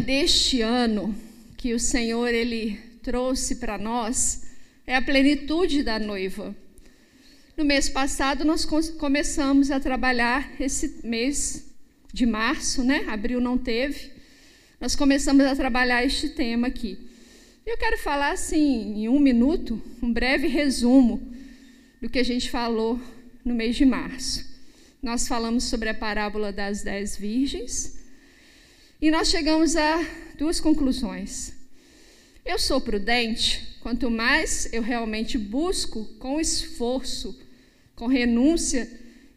deste ano que o Senhor ele trouxe para nós é a plenitude da noiva. No mês passado nós começamos a trabalhar esse mês de março, né? Abril não teve. Nós começamos a trabalhar este tema aqui. Eu quero falar assim, em um minuto, um breve resumo do que a gente falou no mês de março. Nós falamos sobre a parábola das dez virgens e nós chegamos a duas conclusões. Eu sou prudente quanto mais eu realmente busco, com esforço, com renúncia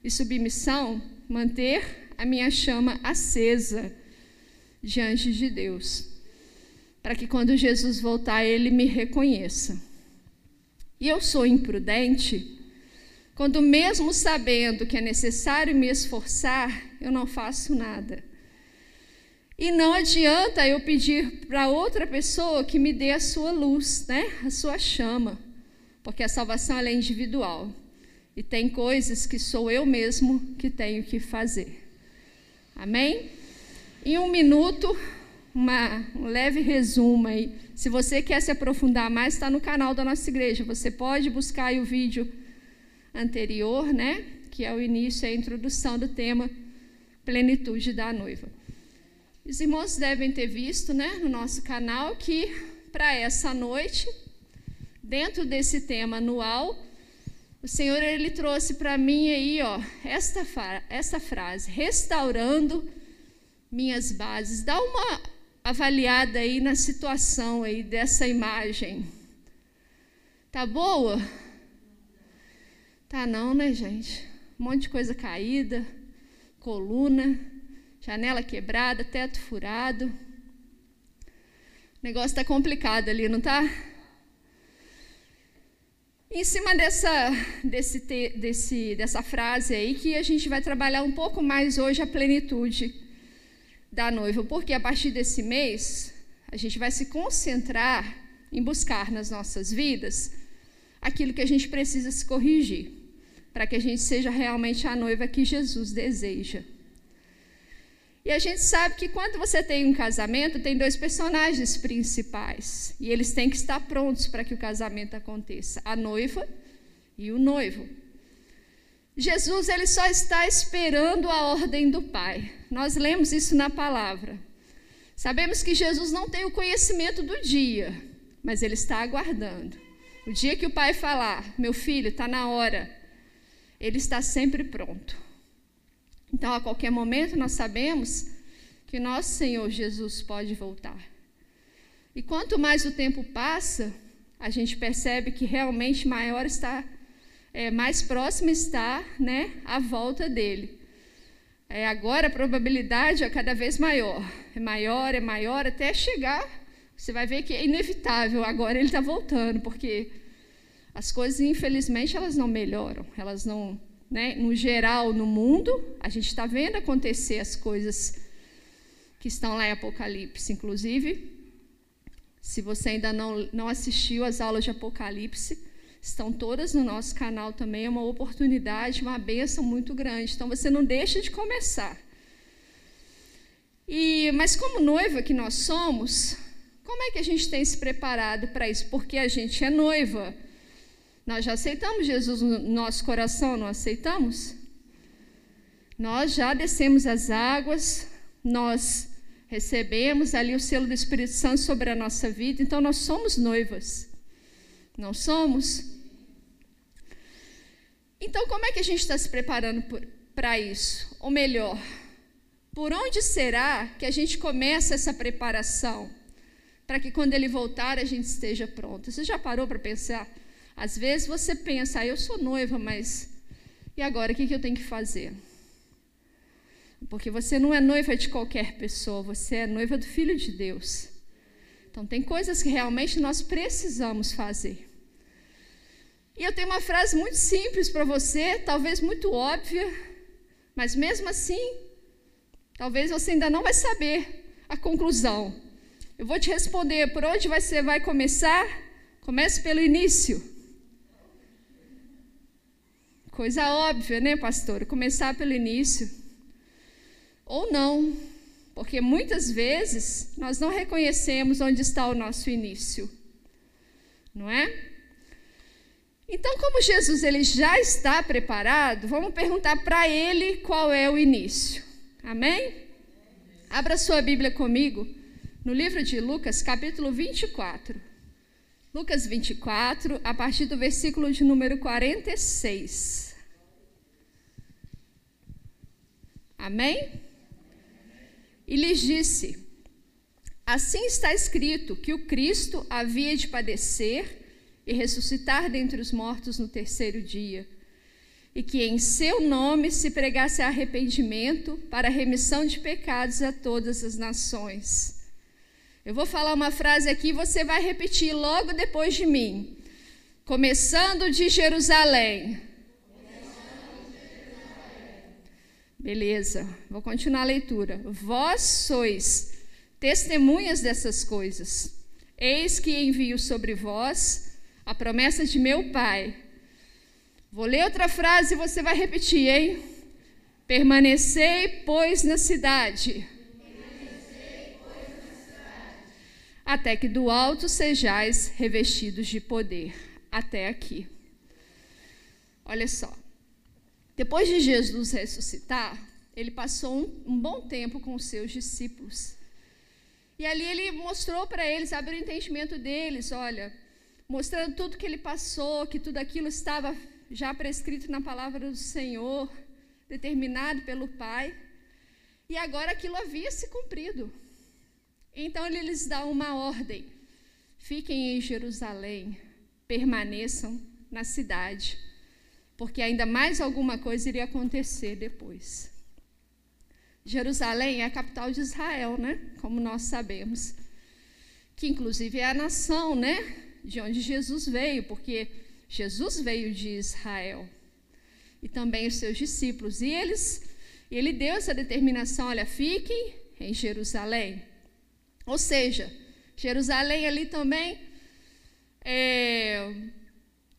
e submissão, manter a minha chama acesa diante de Deus, para que quando Jesus voltar, ele me reconheça. E eu sou imprudente quando, mesmo sabendo que é necessário me esforçar, eu não faço nada. E não adianta eu pedir para outra pessoa que me dê a sua luz, né? a sua chama, porque a salvação é individual. E tem coisas que sou eu mesmo que tenho que fazer. Amém? Em um minuto, uma, um leve resumo aí. Se você quer se aprofundar mais, está no canal da nossa igreja. Você pode buscar o vídeo anterior, né? Que é o início, a introdução do tema Plenitude da Noiva. Os irmãos devem ter visto né, no nosso canal que para essa noite, dentro desse tema anual, o Senhor ele trouxe para mim aí, ó, esta, esta frase, restaurando minhas bases. Dá uma avaliada aí na situação aí dessa imagem. Tá boa? Tá não, né, gente? Um monte de coisa caída, coluna janela quebrada, teto furado. O negócio está complicado ali, não está? Em cima dessa, desse, desse, dessa frase aí, que a gente vai trabalhar um pouco mais hoje a plenitude da noiva, porque a partir desse mês a gente vai se concentrar em buscar nas nossas vidas aquilo que a gente precisa se corrigir, para que a gente seja realmente a noiva que Jesus deseja. E a gente sabe que quando você tem um casamento, tem dois personagens principais. E eles têm que estar prontos para que o casamento aconteça: a noiva e o noivo. Jesus ele só está esperando a ordem do Pai. Nós lemos isso na palavra. Sabemos que Jesus não tem o conhecimento do dia, mas ele está aguardando. O dia que o Pai falar, meu filho, está na hora, ele está sempre pronto. Então, a qualquer momento, nós sabemos que nosso Senhor Jesus pode voltar. E quanto mais o tempo passa, a gente percebe que realmente maior está, é, mais próximo está né, a volta dele. É, agora a probabilidade é cada vez maior. É maior, é maior, até chegar. Você vai ver que é inevitável. Agora ele está voltando, porque as coisas, infelizmente, elas não melhoram, elas não né, no geral no mundo, a gente está vendo acontecer as coisas que estão lá em Apocalipse, inclusive. Se você ainda não, não assistiu às aulas de Apocalipse, estão todas no nosso canal também. É uma oportunidade, uma bênção muito grande. Então você não deixa de começar. E, mas como noiva que nós somos, como é que a gente tem se preparado para isso? Porque a gente é noiva. Nós já aceitamos Jesus no nosso coração, não aceitamos? Nós já descemos as águas, nós recebemos ali o selo do Espírito Santo sobre a nossa vida, então nós somos noivas. Não somos? Então, como é que a gente está se preparando para isso? Ou melhor, por onde será que a gente começa essa preparação? Para que quando ele voltar a gente esteja pronto. Você já parou para pensar? Às vezes você pensa, ah, eu sou noiva, mas e agora o que, eu tenho que fazer? Porque você não é noiva de qualquer pessoa, você é noiva do Filho de Deus. Então, tem coisas que realmente nós precisamos fazer. E eu tenho uma frase muito simples para você, talvez muito óbvia, mas mesmo assim, talvez você ainda não vai saber a conclusão. Eu vou te responder por onde você vai começar. Comece pelo início. Coisa óbvia, né, pastor? Começar pelo início. Ou não. porque muitas vezes nós não reconhecemos onde está o nosso início, não é? Então, como Jesus ele já está preparado, vamos perguntar para ele qual é o início. Amém? Abra sua Bíblia comigo no livro de Lucas, capítulo 24. Lucas 24, a partir do versículo de número 46. Amém? E lhes disse: Assim está escrito que o Cristo havia de padecer e ressuscitar dentre os mortos no terceiro dia, e que em seu nome se pregasse arrependimento para remissão de pecados a todas as nações. Eu vou falar uma frase aqui e você vai repetir logo depois de mim. Começando de Jerusalém. Beleza, vou continuar a leitura. Vós sois testemunhas dessas coisas. Eis que envio sobre vós a promessa de meu pai. Vou ler outra frase e você vai repetir, hein? Permanecei, pois, na cidade. Até que do alto sejais revestidos de poder. Até aqui. Olha só. Depois de Jesus ressuscitar, ele passou um, um bom tempo com os seus discípulos. E ali ele mostrou para eles, abriu o entendimento deles: olha, mostrando tudo que ele passou, que tudo aquilo estava já prescrito na palavra do Senhor, determinado pelo Pai, e agora aquilo havia se cumprido. Então ele lhes dá uma ordem: fiquem em Jerusalém, permaneçam na cidade, porque ainda mais alguma coisa iria acontecer depois. Jerusalém é a capital de Israel, né? Como nós sabemos. Que inclusive é a nação, né? de onde Jesus veio, porque Jesus veio de Israel e também os seus discípulos. E eles, ele deu essa determinação: olha, fiquem em Jerusalém. Ou seja, Jerusalém ali também é,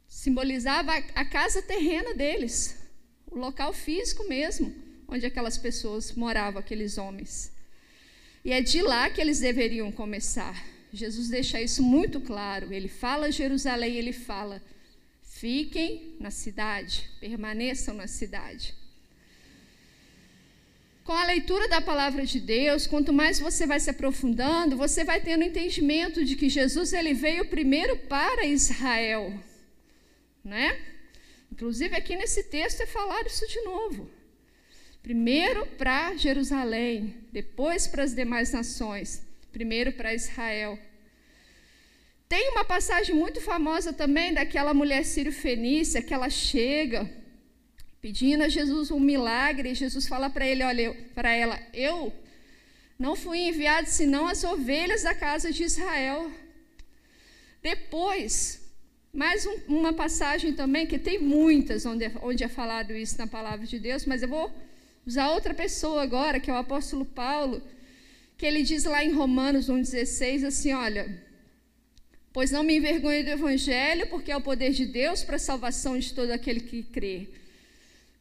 simbolizava a, casa terrena deles, o local físico mesmo, onde aquelas pessoas moravam, aqueles homens. E é de lá que eles deveriam começar. Jesus deixa isso muito claro. Ele fala Jerusalém, ele fala: fiquem na cidade, permaneçam na cidade. Com a leitura da palavra de Deus, quanto mais você vai se aprofundando, você vai tendo entendimento de que Jesus ele veio primeiro para Israel, né? Inclusive aqui nesse texto é falar isso de novo. Primeiro para Jerusalém, depois para as demais nações primeiro para Israel. Tem uma passagem muito famosa também daquela mulher sírio-fenícia que ela chega pedindo a Jesus um milagre, Jesus fala para ele, olha, para ela, eu não fui enviado senão as ovelhas da casa de Israel. Depois, mais um, uma passagem também, que tem muitas onde é, onde é falado isso na palavra de Deus, mas eu vou usar outra pessoa agora, que é o apóstolo Paulo, que ele diz lá em Romanos 1,16 assim: olha, pois não me envergonho do Evangelho, porque é o poder de Deus para a salvação de todo aquele que crê,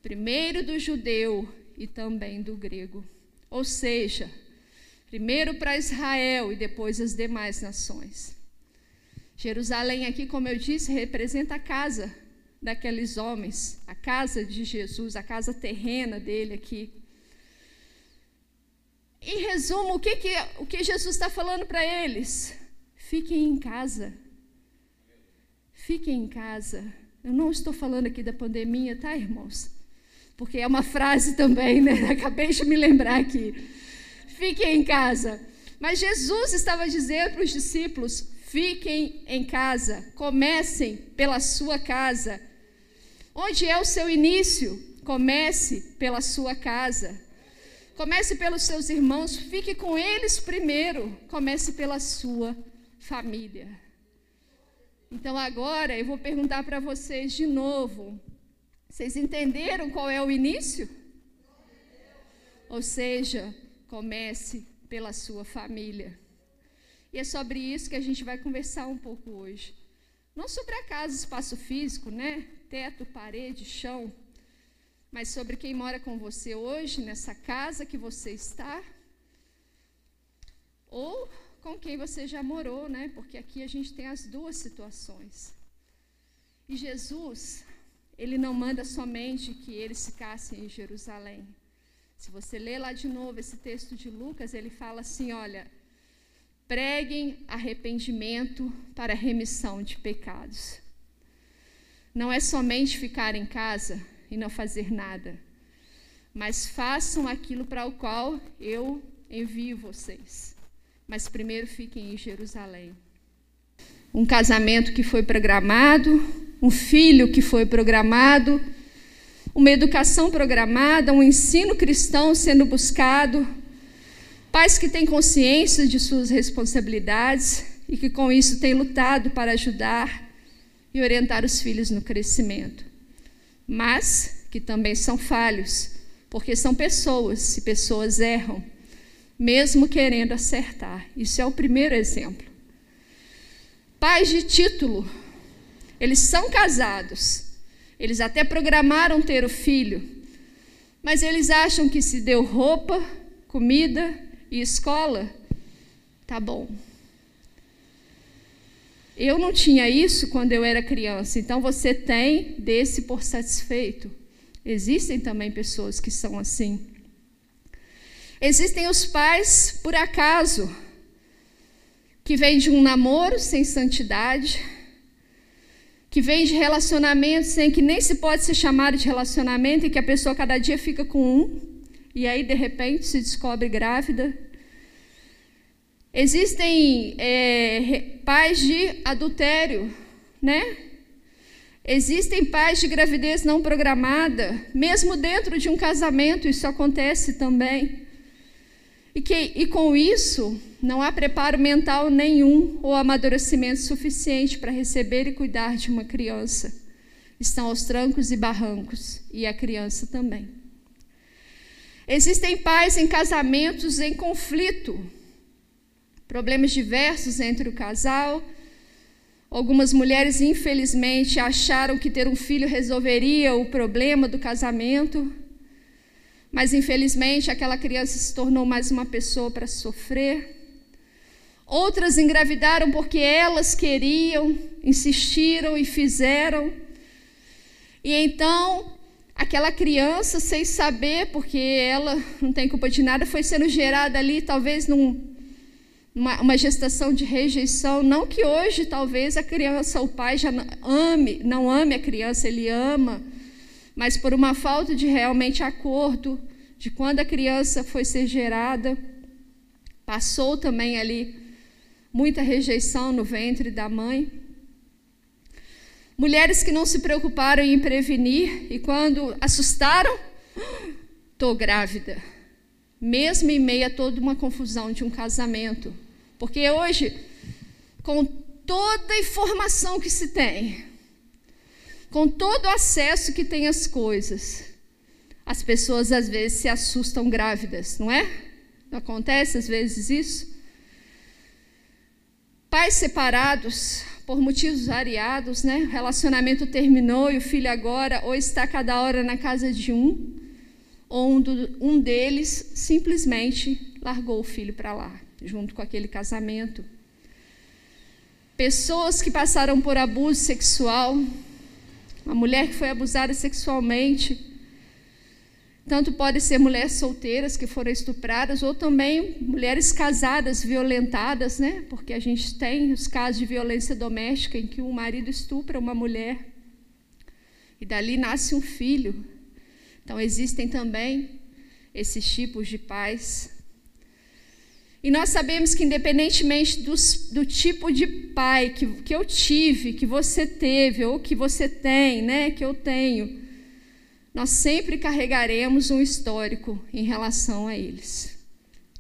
primeiro do judeu e também do grego. Ou seja, primeiro para Israel e depois as demais nações. Jerusalém, aqui, como eu disse, representa a casa daqueles homens, a casa de Jesus, a casa terrena dele aqui. Em resumo, o que, que, o que Jesus está falando para eles? Fiquem em casa. Fiquem em casa. Eu não estou falando aqui da pandemia, tá, irmãos? Porque é uma frase também, né? Acabei de me lembrar aqui. Fiquem em casa. Mas Jesus estava dizendo para os discípulos: fiquem em casa, comecem pela sua casa. Onde é o seu início? Comece pela sua casa. Comece pelos seus irmãos, fique com eles primeiro. Comece pela sua família. Então agora eu vou perguntar para vocês de novo. Vocês entenderam qual é o início? Ou seja, comece pela sua família. E é sobre isso que a gente vai conversar um pouco hoje. Não sobre a casa, espaço físico, né? Teto, parede, chão mas sobre quem mora com você hoje, nessa casa que você está, ou com quem você já morou, né? Porque aqui a gente tem as duas situações. E Jesus, ele não manda somente que eles ficassem em Jerusalém. Se você ler lá de novo esse texto de Lucas, ele fala assim: olha, preguem arrependimento para remissão de pecados. Não é somente ficar em casa e não fazer nada, mas façam aquilo para o qual eu envio vocês. Mas primeiro fiquem em Jerusalém. Um casamento que foi programado, um filho que foi programado, uma educação programada, um ensino cristão sendo buscado, pais que têm consciência de suas responsabilidades e que com isso têm lutado para ajudar e orientar os filhos no crescimento, mas que também são falhos, porque são pessoas e pessoas erram, mesmo querendo acertar. Isso é o primeiro exemplo. Pais de título, eles são casados, eles até programaram ter o filho, mas eles acham que se deu roupa, comida e escola, tá bom. Eu não tinha isso quando eu era criança, então você tem desse por satisfeito. Existem também pessoas que são assim. Existem os pais por acaso, que vêm de um namoro sem santidade, que vem de relacionamentos sem que nem se pode ser chamado de relacionamento e que a pessoa cada dia fica com um e aí de repente se descobre grávida. Existem é, pais de adultério, né? Existem pais de gravidez não programada, mesmo dentro de um casamento, isso acontece também. E, que, e com isso, não há preparo mental nenhum ou amadurecimento suficiente para receber e cuidar de uma criança. Estão aos trancos e barrancos, e a criança também. Existem pais em casamentos em conflito, problemas diversos entre o casal. Algumas mulheres, infelizmente, acharam que ter um filho resolveria o problema do casamento mas infelizmente aquela criança se tornou mais uma pessoa para sofrer. Outras engravidaram porque elas queriam, insistiram e fizeram. E então, aquela criança, sem saber, porque ela não tem culpa de nada, foi sendo gerada ali, talvez num, uma, gestação de rejeição. Não que hoje, talvez, a criança, o pai já não ame, não ame a criança, ele ama mas por uma falta de realmente acordo de quando a criança foi ser gerada, passou também ali muita rejeição no ventre da mãe. Mulheres que não se preocuparam em prevenir e quando assustaram, estou grávida. Mesmo em meio a toda uma confusão de um casamento. Porque hoje, com toda a informação que se tem, com todo o acesso que tem às coisas, as pessoas às vezes se assustam grávidas, não é? Não acontece às vezes isso? Pais separados por motivos variados, né? O relacionamento terminou e o filho agora ou está cada hora na casa de um, ou um, do, um deles simplesmente largou o filho para lá, junto com aquele casamento. Pessoas que passaram por abuso sexual, uma mulher que foi abusada sexualmente. Tanto pode ser mulheres solteiras que foram estupradas, ou também mulheres casadas, violentadas, né? Porque a gente tem os casos de violência doméstica em que um marido estupra uma mulher e dali nasce um filho. Então existem também esses tipos de pais. E nós sabemos que, independentemente do, do tipo de pai que, que eu tive, que você teve, ou que você tem, né, que eu tenho, nós sempre carregaremos um histórico em relação a eles.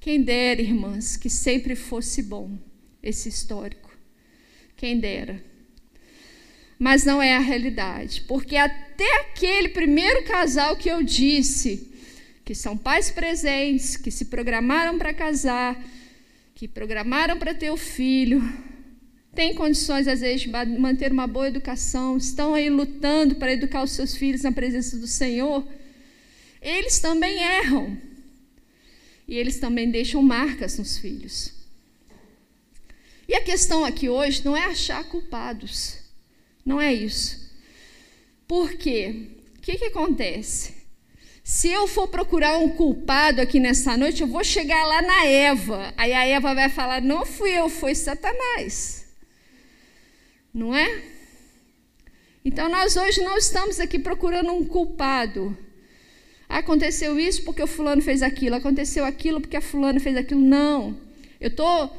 Quem dera, irmãs, que sempre fosse bom esse histórico. Quem dera. Mas não é a realidade, porque até aquele primeiro casal que eu disse, que são pais presentes, que se programaram para casar, que programaram para ter o filho, têm condições, às vezes, de manter uma boa educação, estão aí lutando para educar os seus filhos na presença do Senhor, eles também erram. E eles também deixam marcas nos filhos. E a questão aqui hoje não é achar culpados. Não é isso. Por quê? O que, que acontece? Se eu for procurar um culpado aqui nessa noite, eu vou chegar lá na Eva. Aí a Eva vai falar: não fui eu, foi Satanás. Não é? Então nós hoje não estamos aqui procurando um culpado. Aconteceu isso porque o fulano fez aquilo, aconteceu aquilo porque a fulana fez aquilo. Não. Eu estou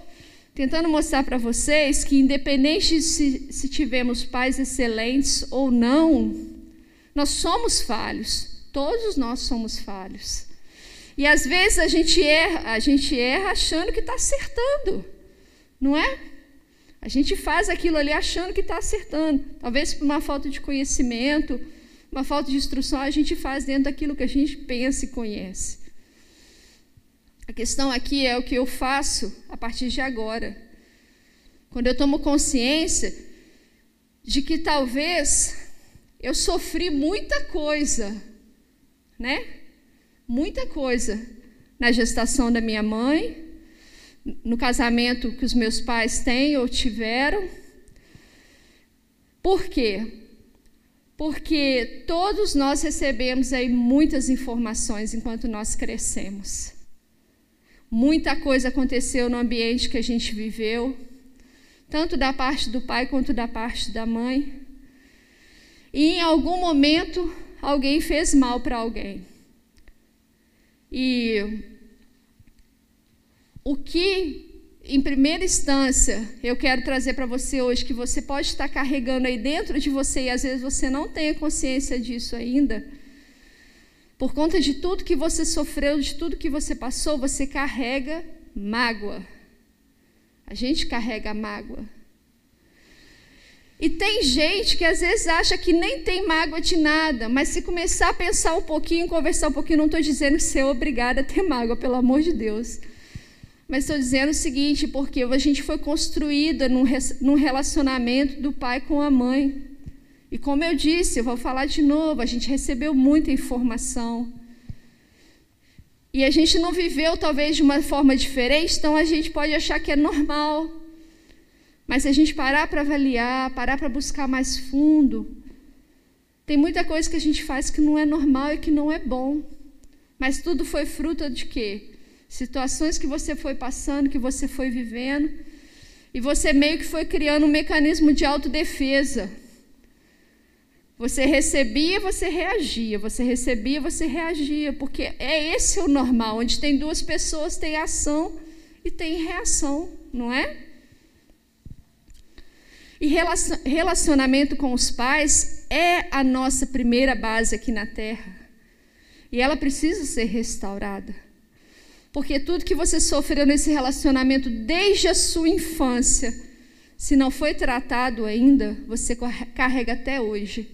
tentando mostrar para vocês que, independente se, se tivemos pais excelentes ou não, nós somos falhos. Todos nós somos falhos. E às vezes a gente erra, a gente erra achando que está acertando, não é? A gente faz aquilo ali achando que está acertando. Talvez por uma falta de conhecimento, uma falta de instrução, a gente faz dentro daquilo que a gente pensa e conhece. A questão aqui é o que eu faço a partir de agora. Quando eu tomo consciência de que talvez eu sofri muita coisa, né? Muita coisa na gestação da minha mãe, no casamento que os meus pais têm ou tiveram. Por quê? Porque todos nós recebemos aí muitas informações enquanto nós crescemos. Muita coisa aconteceu no ambiente que a gente viveu, tanto da parte do pai quanto da parte da mãe. E em algum momento alguém fez mal para alguém. E o que, em primeira instância, eu quero trazer para você hoje, que você pode estar carregando aí dentro de você e às vezes você não tenha consciência disso ainda por conta de tudo que você sofreu, de tudo que você passou, você carrega mágoa. A gente carrega mágoa. E tem gente que às vezes acha que nem tem mágoa de nada, mas se começar a pensar um pouquinho, conversar um pouquinho, não estou dizendo que você é obrigada a ter mágoa, pelo amor de Deus. Mas estou dizendo o seguinte, porque a gente foi construída num relacionamento do pai com a mãe. E como eu disse, eu vou falar de novo, a gente recebeu muita informação. E a gente não viveu talvez de uma forma diferente, então a gente pode achar que é normal. Mas se a gente parar para avaliar, parar para buscar mais fundo, tem muita coisa que a gente faz que não é normal e que não é bom. Mas tudo foi fruto de quê? Situações que você foi passando, que você foi vivendo, e você meio que foi criando um mecanismo de autodefesa. Você recebia, você reagia, você recebia, você reagia, porque é esse o normal, onde tem duas pessoas, tem ação e tem reação, não é? E relacionamento com os pais é a nossa primeira base aqui na terra. E ela precisa ser restaurada. Porque tudo que você sofreu nesse relacionamento desde a sua infância, se não foi tratado ainda, você carrega até hoje.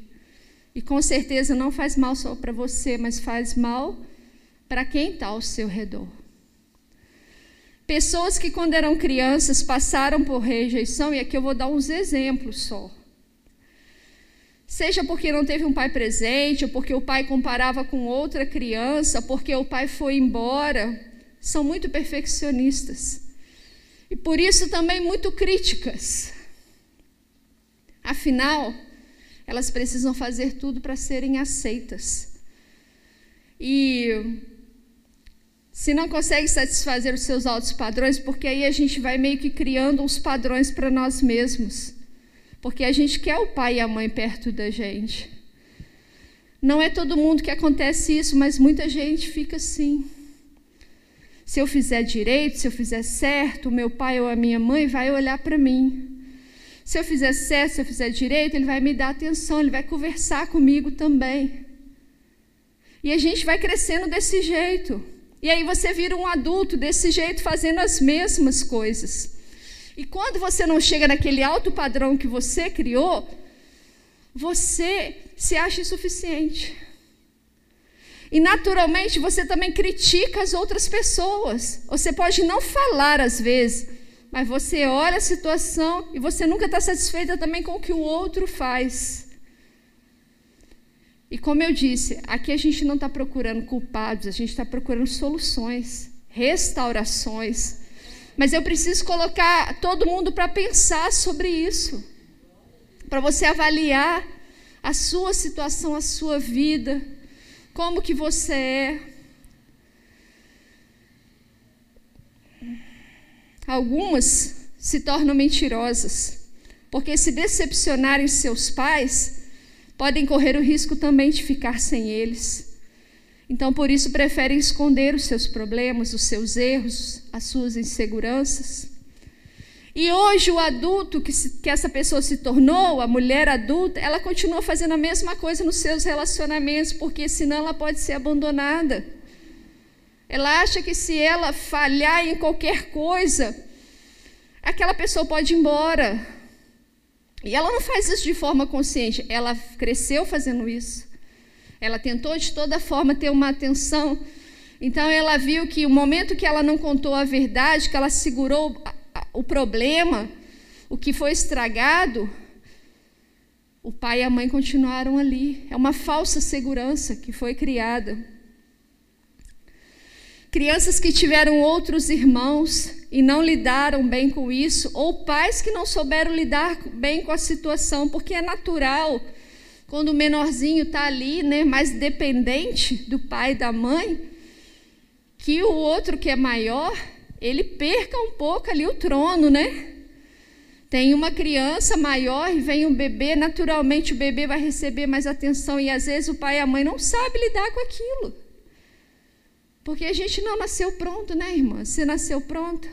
E com certeza não faz mal só para você, mas faz mal para quem está ao seu redor. Pessoas que, quando eram crianças, passaram por rejeição, e aqui eu vou dar uns exemplos só. Seja porque não teve um pai presente, ou porque o pai comparava com outra criança, porque o pai foi embora, são muito perfeccionistas. E por isso também muito críticas. Afinal, elas precisam fazer tudo para serem aceitas. E se não consegue satisfazer os seus altos padrões, porque aí a gente vai meio que criando uns padrões para nós mesmos. Porque a gente quer o pai e a mãe perto da gente. Não é todo mundo que acontece isso, mas muita gente fica assim. Se eu fizer direito, se eu fizer certo, o meu pai ou a minha mãe vai olhar para mim. Se eu fizer certo, se eu fizer direito, ele vai me dar atenção, ele vai conversar comigo também. E a gente vai crescendo desse jeito. E aí você vira um adulto desse jeito, fazendo as mesmas coisas. E quando você não chega naquele alto padrão que você criou, você se acha insuficiente. E naturalmente você também critica as outras pessoas. Você pode não falar às vezes, mas você olha a situação e você nunca está satisfeita também com o que o outro faz. E como eu disse, aqui a gente não está procurando culpados, a gente está procurando soluções, restaurações. Mas eu preciso colocar todo mundo para pensar sobre isso, para você avaliar a sua situação, a sua vida, como que você é. Algumas se tornam mentirosas, porque se decepcionarem seus pais, podem correr o risco também de ficar sem eles. Então, por isso, preferem esconder os seus problemas, os seus erros, as suas inseguranças. E hoje, o adulto que, se, que essa pessoa se tornou, a mulher adulta, ela continua fazendo a mesma coisa nos seus relacionamentos, porque senão ela pode ser abandonada. Ela acha que se ela falhar em qualquer coisa, aquela pessoa pode ir embora. E ela não faz isso de forma consciente, ela cresceu fazendo isso. Ela tentou de toda forma ter uma atenção. Então ela viu que o momento que ela não contou a verdade, que ela segurou o problema, o que foi estragado, o pai e a mãe continuaram ali. É uma falsa segurança que foi criada. Crianças que tiveram outros irmãos e não lidaram bem com isso, ou pais que não souberam lidar bem com a situação, porque é natural quando o menorzinho está ali, né, mais dependente do pai e da mãe, que o outro que é maior, ele perca um pouco ali o trono, né? Tem uma criança maior e vem um bebê, naturalmente o bebê vai receber mais atenção e às vezes o pai e a mãe não sabem lidar com aquilo. Porque a gente não nasceu pronto, né, irmã? Você nasceu pronta.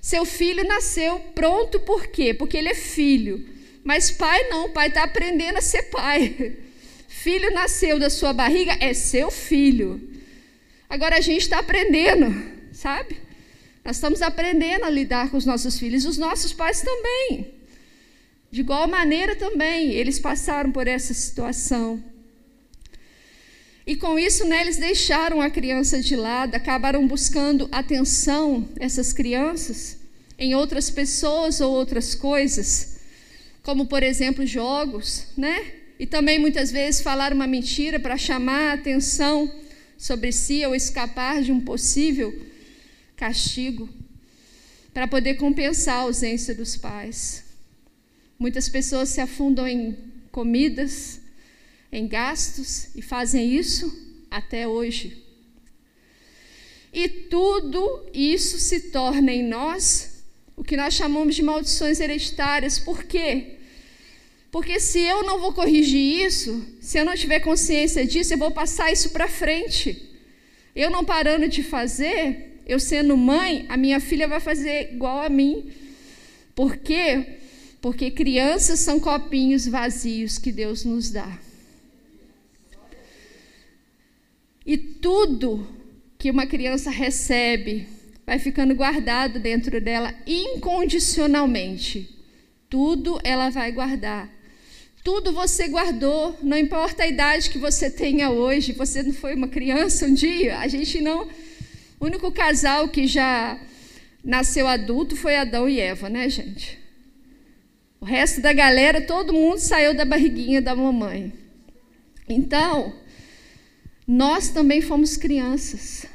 Seu filho nasceu pronto por quê? Porque ele é filho. Mas pai não, pai está aprendendo a ser pai. Filho nasceu da sua barriga, é seu filho. Agora a gente está aprendendo, sabe? Nós estamos aprendendo a lidar com os nossos filhos, os nossos pais também. De igual maneira também, eles passaram por essa situação. E com isso, né, eles deixaram a criança de lado, acabaram buscando atenção, essas crianças, em outras pessoas ou outras coisas como por exemplo jogos, né? E também muitas vezes falar uma mentira para chamar a atenção sobre si ou escapar de um possível castigo, para poder compensar a ausência dos pais. Muitas pessoas se afundam em comidas, em gastos e fazem isso até hoje. E tudo isso se torna em nós o que nós chamamos de maldições hereditárias. Por quê? Porque se eu não vou corrigir isso, se eu não tiver consciência disso, eu vou passar isso para frente. Eu não parando de fazer, eu sendo mãe, a minha filha vai fazer igual a mim. Por quê? Porque crianças são copinhos vazios que Deus nos dá. E tudo que uma criança recebe vai ficando guardado dentro dela incondicionalmente. Tudo ela vai guardar. Tudo você guardou, não importa a idade que você tenha hoje, você não foi uma criança um dia, a gente não. O único casal que já nasceu adulto foi Adão e Eva, né, gente? O resto da galera, todo mundo saiu da barriguinha da mamãe. Então, nós também fomos crianças.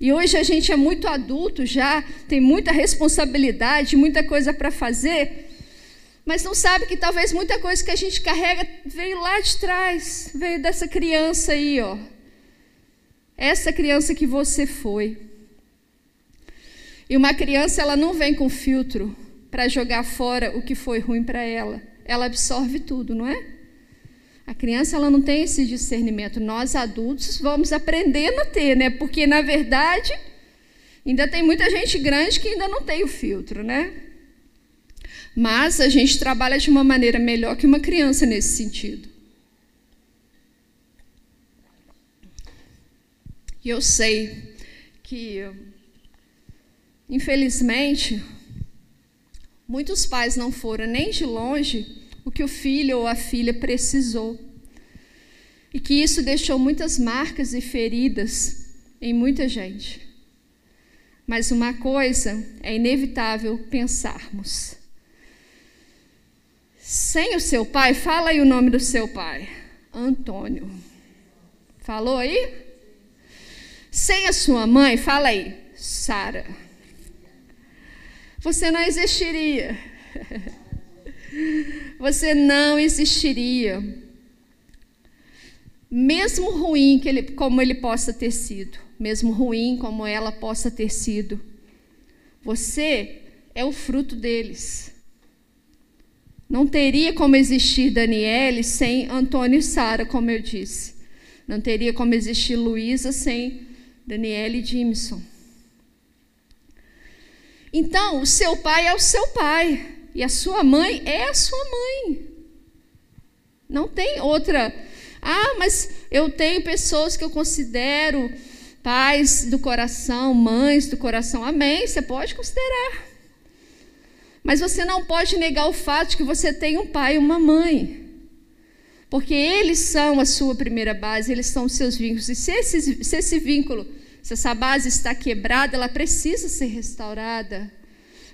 E hoje a gente é muito adulto já, tem muita responsabilidade, muita coisa para fazer mas não sabe que talvez muita coisa que a gente carrega veio lá de trás, veio dessa criança aí, ó. Essa criança que você foi. E uma criança, ela não vem com filtro para jogar fora o que foi ruim para ela. Ela absorve tudo, não é? A criança ela não tem esse discernimento. Nós adultos vamos aprendendo a ter, né? Porque na verdade ainda tem muita gente grande que ainda não tem o filtro, né? Mas a gente trabalha de uma maneira melhor que uma criança nesse sentido. E eu sei que, infelizmente, muitos pais não foram nem de longe que o filho ou a filha precisou. E que isso deixou muitas marcas e feridas em muita gente. Mas uma coisa é inevitável pensarmos sem o seu pai, fala aí o nome do seu pai. Antônio. Falou aí? Sem a sua mãe, fala aí. Sara. você não existiria. Você não existiria. Mesmo ruim que ele, como ele possa ter sido, mesmo ruim como ela possa ter sido, você é o fruto deles. Não teria como existir Daniele sem Antônio e Sara, como eu disse. Não teria como existir Luísa sem Daniele e Jimson. Então, o seu pai é o seu pai e a sua mãe é a sua mãe. Não tem outra. Ah, mas eu tenho pessoas que eu considero pais do coração, mães do coração. Amém, você pode considerar. Mas você não pode negar o fato de que você tem um pai e uma mãe. Porque eles são a sua primeira base, eles são os seus vínculos. E se esse, se esse vínculo, se essa base está quebrada, ela precisa ser restaurada.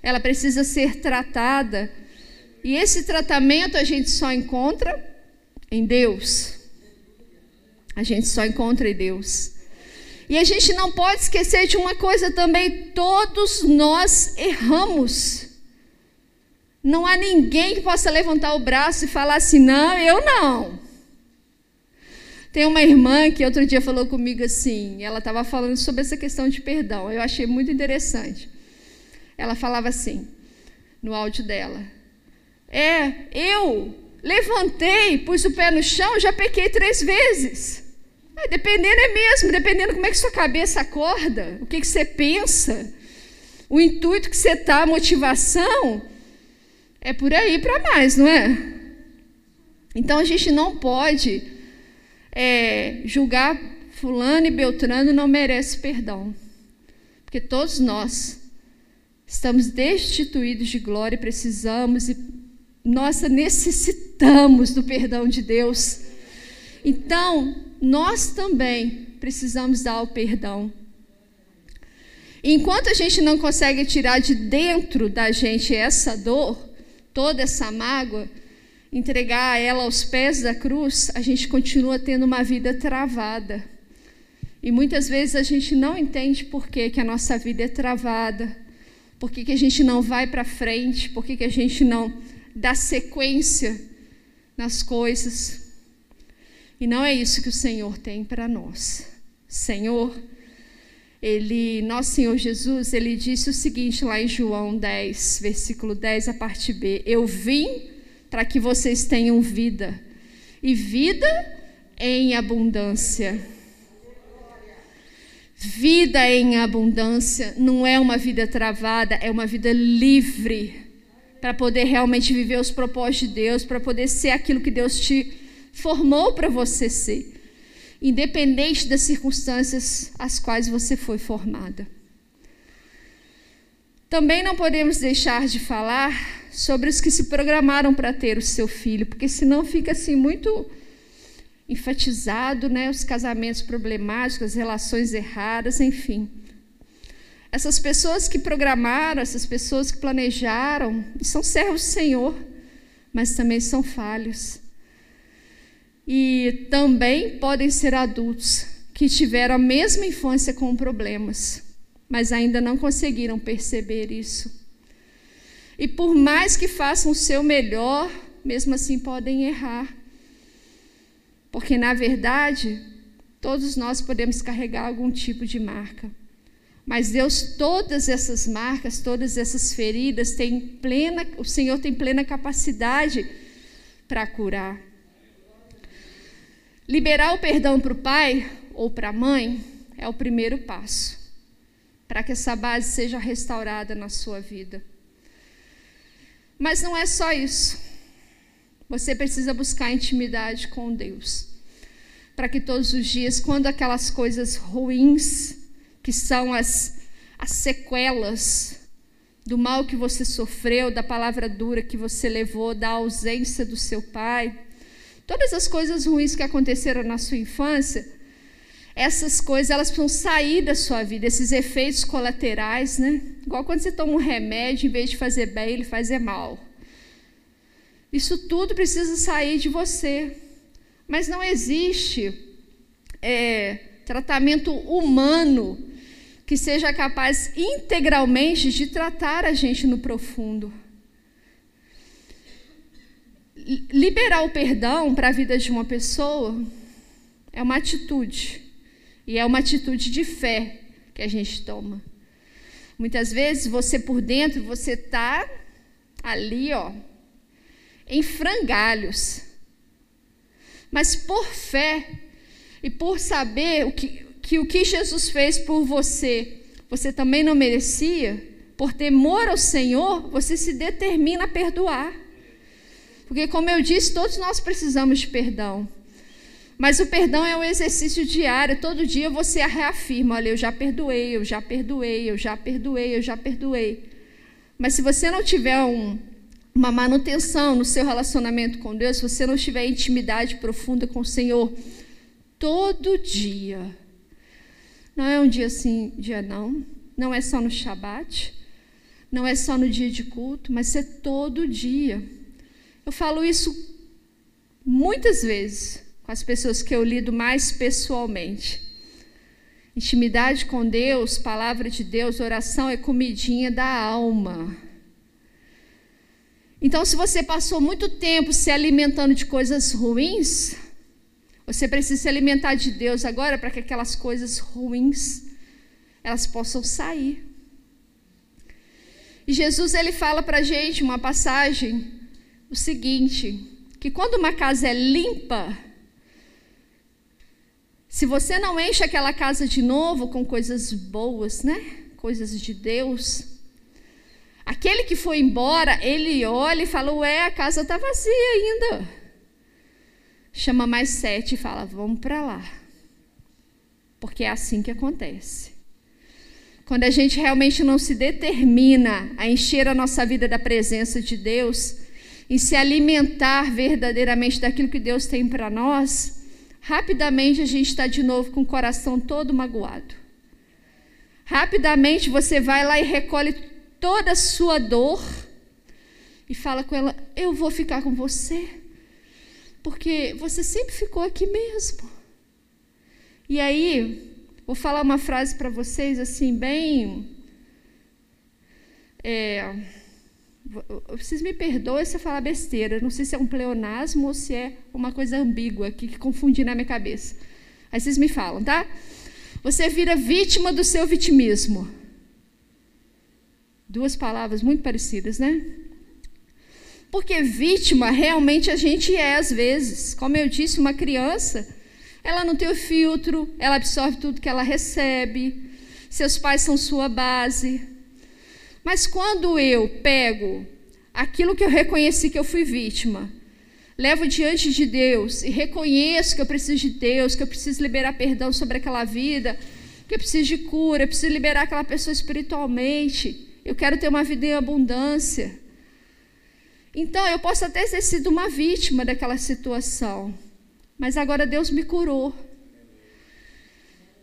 Ela precisa ser tratada. E esse tratamento a gente só encontra em Deus. A gente só encontra em Deus. E a gente não pode esquecer de uma coisa também: todos nós erramos. Não há ninguém que possa levantar o braço e falar assim: não, eu não. Tem uma irmã que outro dia falou comigo assim, ela estava falando sobre essa questão de perdão. Eu achei muito interessante. Ela falava assim, no áudio dela: É, eu levantei, pus o pé no chão, já pequei três vezes. É, dependendo é mesmo, dependendo como é que sua cabeça acorda, o que, que você pensa, o intuito que você está, a motivação. É por aí para mais, não é? Então a gente não pode é, julgar fulano e beltrano não merece perdão. Porque todos nós estamos destituídos de glória e precisamos e nossa necessitamos do perdão de Deus. Então, nós também precisamos dar o perdão. Enquanto a gente não consegue tirar de dentro da gente essa dor, toda essa mágoa, entregar ela aos pés da cruz, a gente continua tendo uma vida travada. E muitas vezes a gente não entende por que, que a nossa vida é travada, por que, que a gente não vai para frente, por que, que a gente não dá sequência nas coisas. E não é isso que o Senhor tem para nós. Senhor, ele, nosso Senhor Jesus, ele disse o seguinte lá em João 10, versículo 10, a parte B: Eu vim para que vocês tenham vida, e vida em abundância. Vida em abundância não é uma vida travada, é uma vida livre para poder realmente viver os propósitos de Deus, para poder ser aquilo que Deus te formou para você ser independente das circunstâncias às quais você foi formada. Também não podemos deixar de falar sobre os que se programaram para ter o seu filho, porque senão fica assim muito enfatizado, né, os casamentos problemáticos, as relações erradas, enfim. Essas pessoas que programaram, essas pessoas que planejaram, são servos do Senhor, mas também são falhos e também podem ser adultos que tiveram a mesma infância com problemas, mas ainda não conseguiram perceber isso. E por mais que façam o seu melhor, mesmo assim podem errar. Porque, na verdade, todos nós podemos carregar algum tipo de marca. Mas Deus, todas essas marcas, todas essas feridas, tem plena, o Senhor tem plena capacidade para curar. Liberar o perdão para o pai ou para a mãe é o primeiro passo para que essa base seja restaurada na sua vida. Mas não é só isso. Você precisa buscar intimidade com Deus. Para que todos os dias, quando aquelas coisas ruins, que são as, as sequelas do mal que você sofreu, da palavra dura que você levou, da ausência do seu pai, Todas as coisas ruins que aconteceram na sua infância, essas coisas elas precisam sair da sua vida, esses efeitos colaterais, né? Igual quando você toma um remédio, em vez de fazer bem, ele faz mal. Isso tudo precisa sair de você. Mas não existe é, tratamento humano que seja capaz integralmente de tratar a gente no profundo. Liberar o perdão para a vida de uma pessoa é uma atitude, e é uma atitude de fé que a gente toma. Muitas vezes você por dentro, você está ali, ó, em frangalhos. Mas por fé e por saber o que, que o que Jesus fez por você, você também não merecia, por temor ao Senhor, você se determina a perdoar. Porque, como eu disse, todos nós precisamos de perdão. Mas o perdão é um exercício diário. Todo dia você reafirma: olha, eu já perdoei, eu já perdoei, eu já perdoei, eu já perdoei. Mas se você não tiver um, uma manutenção no seu relacionamento com Deus, se você não tiver intimidade profunda com o Senhor, todo dia, não é um dia sim, dia não, não é só no Shabat, não é só no dia de culto, mas é todo dia. Eu falo isso muitas vezes com as pessoas que eu lido mais pessoalmente. Intimidade com Deus, palavra de Deus, oração é comidinha da alma. Então, se você passou muito tempo se alimentando de coisas ruins, você precisa se alimentar de Deus agora para que aquelas coisas ruins elas possam sair. E Jesus ele fala para gente uma passagem o seguinte: que quando uma casa é limpa, se você não enche aquela casa de novo com coisas boas, né? Coisas de Deus, aquele que foi embora, ele olha e fala: Ué, a casa está vazia ainda. Chama mais sete e fala: Vamos para lá. Porque é assim que acontece. Quando a gente realmente não se determina a encher a nossa vida da presença de Deus, em se alimentar verdadeiramente daquilo que Deus tem para nós, rapidamente a gente está de novo com o coração todo magoado. Rapidamente você vai lá e recolhe toda a sua dor e fala com ela: Eu vou ficar com você, porque você sempre ficou aqui mesmo. E aí, vou falar uma frase para vocês assim, bem. É, vocês me perdoem se eu falar besteira. Não sei se é um pleonasmo ou se é uma coisa ambígua aqui que confundi na minha cabeça. Aí vocês me falam, tá? Você vira vítima do seu vitimismo. Duas palavras muito parecidas, né? Porque vítima realmente a gente é às vezes. Como eu disse, uma criança, ela não tem o filtro, ela absorve tudo que ela recebe. Seus pais são sua base. Mas quando eu pego aquilo que eu reconheci que eu fui vítima, levo diante de Deus e reconheço que eu preciso de Deus, que eu preciso liberar perdão sobre aquela vida, que eu preciso de cura, eu preciso liberar aquela pessoa espiritualmente, eu quero ter uma vida em abundância. Então, eu posso até ter sido uma vítima daquela situação, mas agora Deus me curou.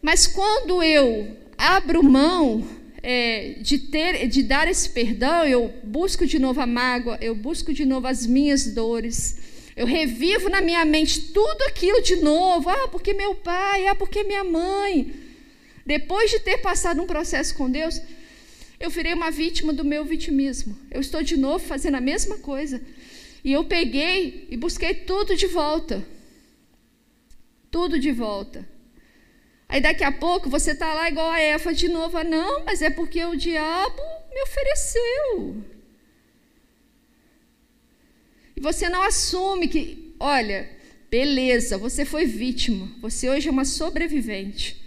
Mas quando eu abro mão é, de ter, de dar esse perdão, eu busco de novo a mágoa, eu busco de novo as minhas dores. Eu revivo na minha mente tudo aquilo de novo. Ah, porque meu pai, ah, porque minha mãe. Depois de ter passado um processo com Deus, eu virei uma vítima do meu vitimismo. Eu estou de novo fazendo a mesma coisa. E eu peguei e busquei tudo de volta. Tudo de volta. Aí daqui a pouco você está lá igual a Eva de novo. Ah, não, mas é porque o diabo me ofereceu. E você não assume que, olha, beleza, você foi vítima, você hoje é uma sobrevivente.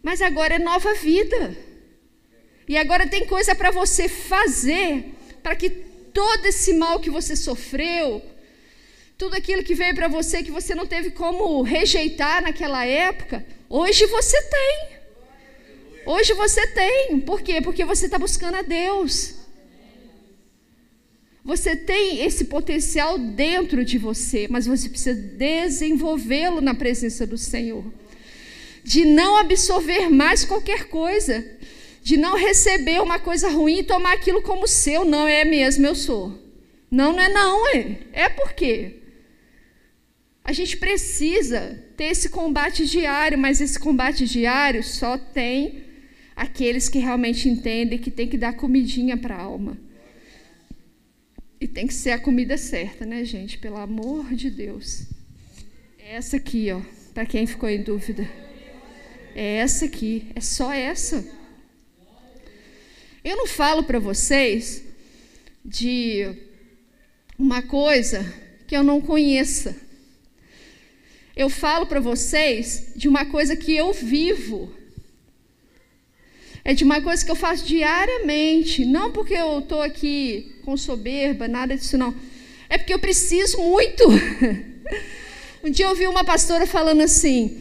Mas agora é nova vida. E agora tem coisa para você fazer para que todo esse mal que você sofreu, tudo aquilo que veio para você que você não teve como rejeitar naquela época, Hoje você tem. Hoje você tem. Por quê? Porque você está buscando a Deus. Você tem esse potencial dentro de você, mas você precisa desenvolvê-lo na presença do Senhor. De não absorver mais qualquer coisa, de não receber uma coisa ruim e tomar aquilo como seu. Não é mesmo, eu sou. Não, não é não, é. É por quê? A gente precisa ter esse combate diário, mas esse combate diário só tem aqueles que realmente entendem que tem que dar comidinha para a alma. E tem que ser a comida certa, né, gente? Pelo amor de Deus. É essa aqui, ó, para quem ficou em dúvida. É essa aqui, é só essa. Eu não falo para vocês de uma coisa que eu não conheça. Eu falo para vocês de uma coisa que eu vivo. É de uma coisa que eu faço diariamente. Não porque eu estou aqui com soberba, nada disso não. É porque eu preciso muito. um dia eu ouvi uma pastora falando assim: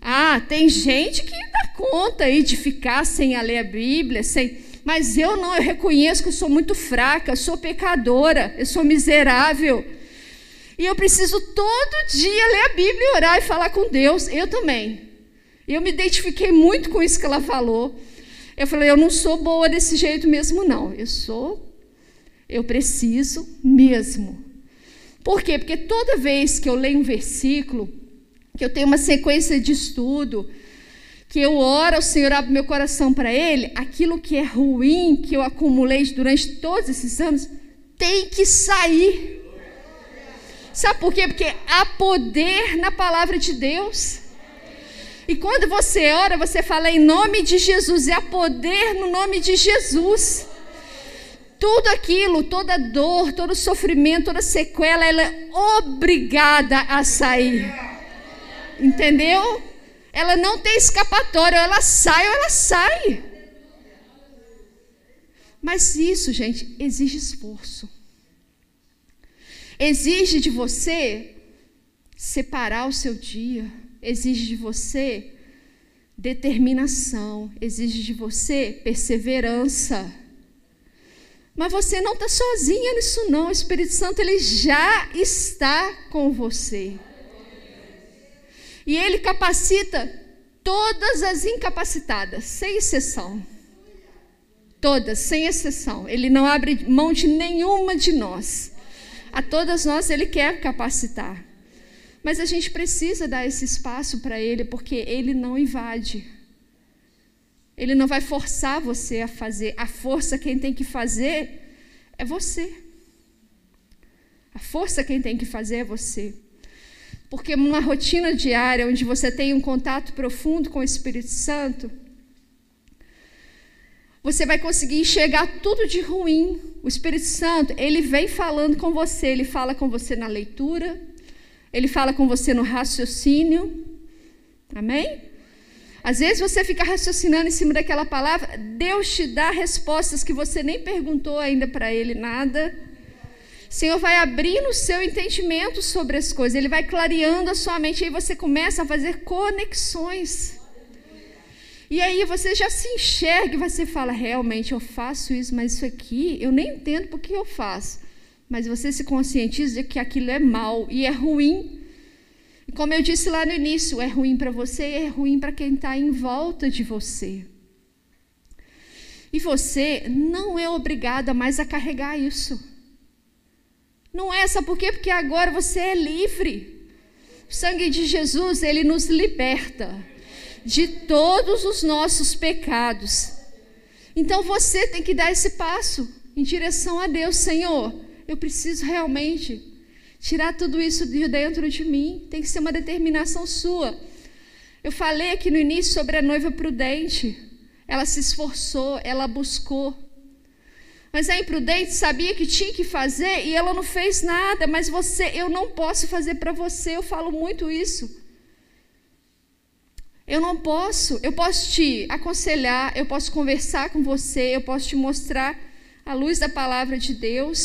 Ah, tem gente que dá conta aí de ficar sem a ler a Bíblia, sem. Mas eu não, eu reconheço que eu sou muito fraca, eu sou pecadora, eu sou miserável. E eu preciso todo dia ler a Bíblia e orar e falar com Deus. Eu também. Eu me identifiquei muito com isso que ela falou. Eu falei, eu não sou boa desse jeito mesmo, não. Eu sou, eu preciso mesmo. Por quê? Porque toda vez que eu leio um versículo, que eu tenho uma sequência de estudo, que eu oro ao Senhor, abro meu coração para Ele, aquilo que é ruim, que eu acumulei durante todos esses anos, tem que sair. Sabe por quê? Porque há poder na palavra de Deus. E quando você ora, você fala em nome de Jesus, e há poder no nome de Jesus. Tudo aquilo, toda dor, todo sofrimento, toda sequela, ela é obrigada a sair. Entendeu? Ela não tem escapatória, ela sai ou ela sai. Mas isso, gente, exige esforço exige de você separar o seu dia, exige de você determinação, exige de você perseverança. Mas você não está sozinha nisso, não. O Espírito Santo ele já está com você. E ele capacita todas as incapacitadas, sem exceção. Todas, sem exceção. Ele não abre mão de nenhuma de nós. A todas nós Ele quer capacitar. Mas a gente precisa dar esse espaço para Ele, porque Ele não invade. Ele não vai forçar você a fazer. A força quem tem que fazer é você. A força quem tem que fazer é você. Porque numa rotina diária, onde você tem um contato profundo com o Espírito Santo, você vai conseguir enxergar tudo de ruim. O Espírito Santo, ele vem falando com você, ele fala com você na leitura, ele fala com você no raciocínio. Amém? Às vezes você fica raciocinando em cima daquela palavra, Deus te dá respostas que você nem perguntou ainda para ele nada. O Senhor vai abrindo o seu entendimento sobre as coisas, ele vai clareando a sua mente, e aí você começa a fazer conexões. E aí você já se enxerga e você fala: realmente eu faço isso, mas isso aqui eu nem entendo por que eu faço. Mas você se conscientiza de que aquilo é mal e é ruim. E como eu disse lá no início, é ruim para você e é ruim para quem está em volta de você. E você não é obrigada mais a carregar isso. Não é, sabe por quê? Porque agora você é livre. O sangue de Jesus, ele nos liberta de todos os nossos pecados. Então você tem que dar esse passo em direção a Deus, Senhor. Eu preciso realmente tirar tudo isso de dentro de mim. Tem que ser uma determinação sua. Eu falei aqui no início sobre a noiva prudente. Ela se esforçou, ela buscou. Mas a imprudente sabia que tinha que fazer e ela não fez nada. Mas você, eu não posso fazer para você. Eu falo muito isso. Eu não posso, eu posso te aconselhar, eu posso conversar com você, eu posso te mostrar a luz da palavra de Deus.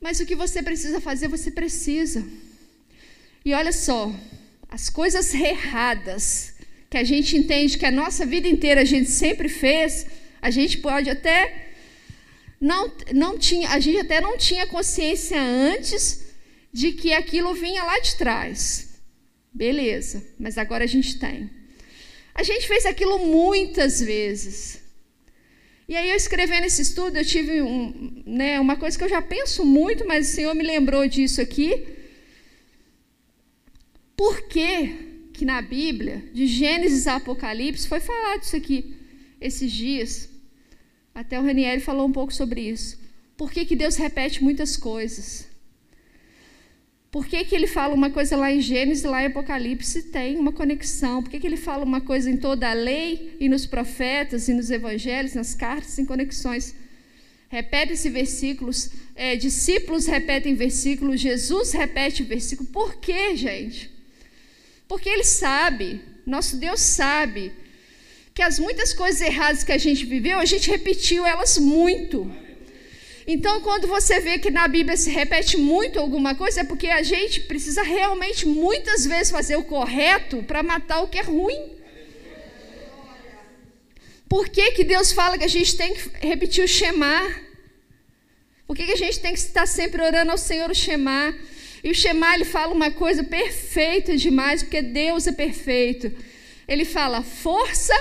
Mas o que você precisa fazer, você precisa. E olha só, as coisas erradas que a gente entende que a nossa vida inteira a gente sempre fez, a gente pode até não, não tinha, a gente até não tinha consciência antes de que aquilo vinha lá de trás. Beleza, mas agora a gente tem. A gente fez aquilo muitas vezes. E aí, eu escrevendo esse estudo, eu tive um, né, uma coisa que eu já penso muito, mas o Senhor me lembrou disso aqui. Por que, que na Bíblia, de Gênesis a Apocalipse, foi falado isso aqui esses dias. Até o Ranieri falou um pouco sobre isso. Por que, que Deus repete muitas coisas? Por que, que ele fala uma coisa lá em Gênesis e lá em Apocalipse? Tem uma conexão. Por que, que ele fala uma coisa em toda a lei e nos profetas e nos evangelhos, nas cartas, em conexões? Repete-se versículos, é, discípulos repetem versículos, Jesus repete versículo. Por quê, gente? Porque ele sabe, nosso Deus sabe, que as muitas coisas erradas que a gente viveu, a gente repetiu elas muito. Então, quando você vê que na Bíblia se repete muito alguma coisa, é porque a gente precisa realmente muitas vezes fazer o correto para matar o que é ruim. Por que, que Deus fala que a gente tem que repetir o Shema? Por que, que a gente tem que estar sempre orando ao Senhor o Shema? E o Shema ele fala uma coisa perfeita demais, porque Deus é perfeito. Ele fala força,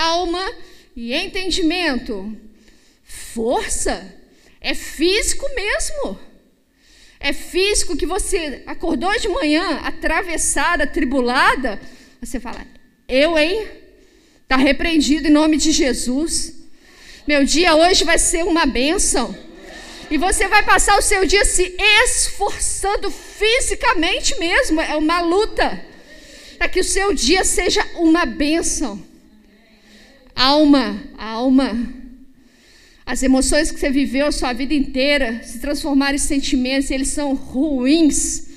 alma e entendimento. Força é físico mesmo. É físico que você acordou de manhã, atravessada, tribulada. Você fala, eu, hein? Está repreendido em nome de Jesus. Meu dia hoje vai ser uma bênção. E você vai passar o seu dia se esforçando fisicamente mesmo. É uma luta. Para que o seu dia seja uma bênção. Alma, alma. As emoções que você viveu a sua vida inteira se transformaram em sentimentos e eles são ruins.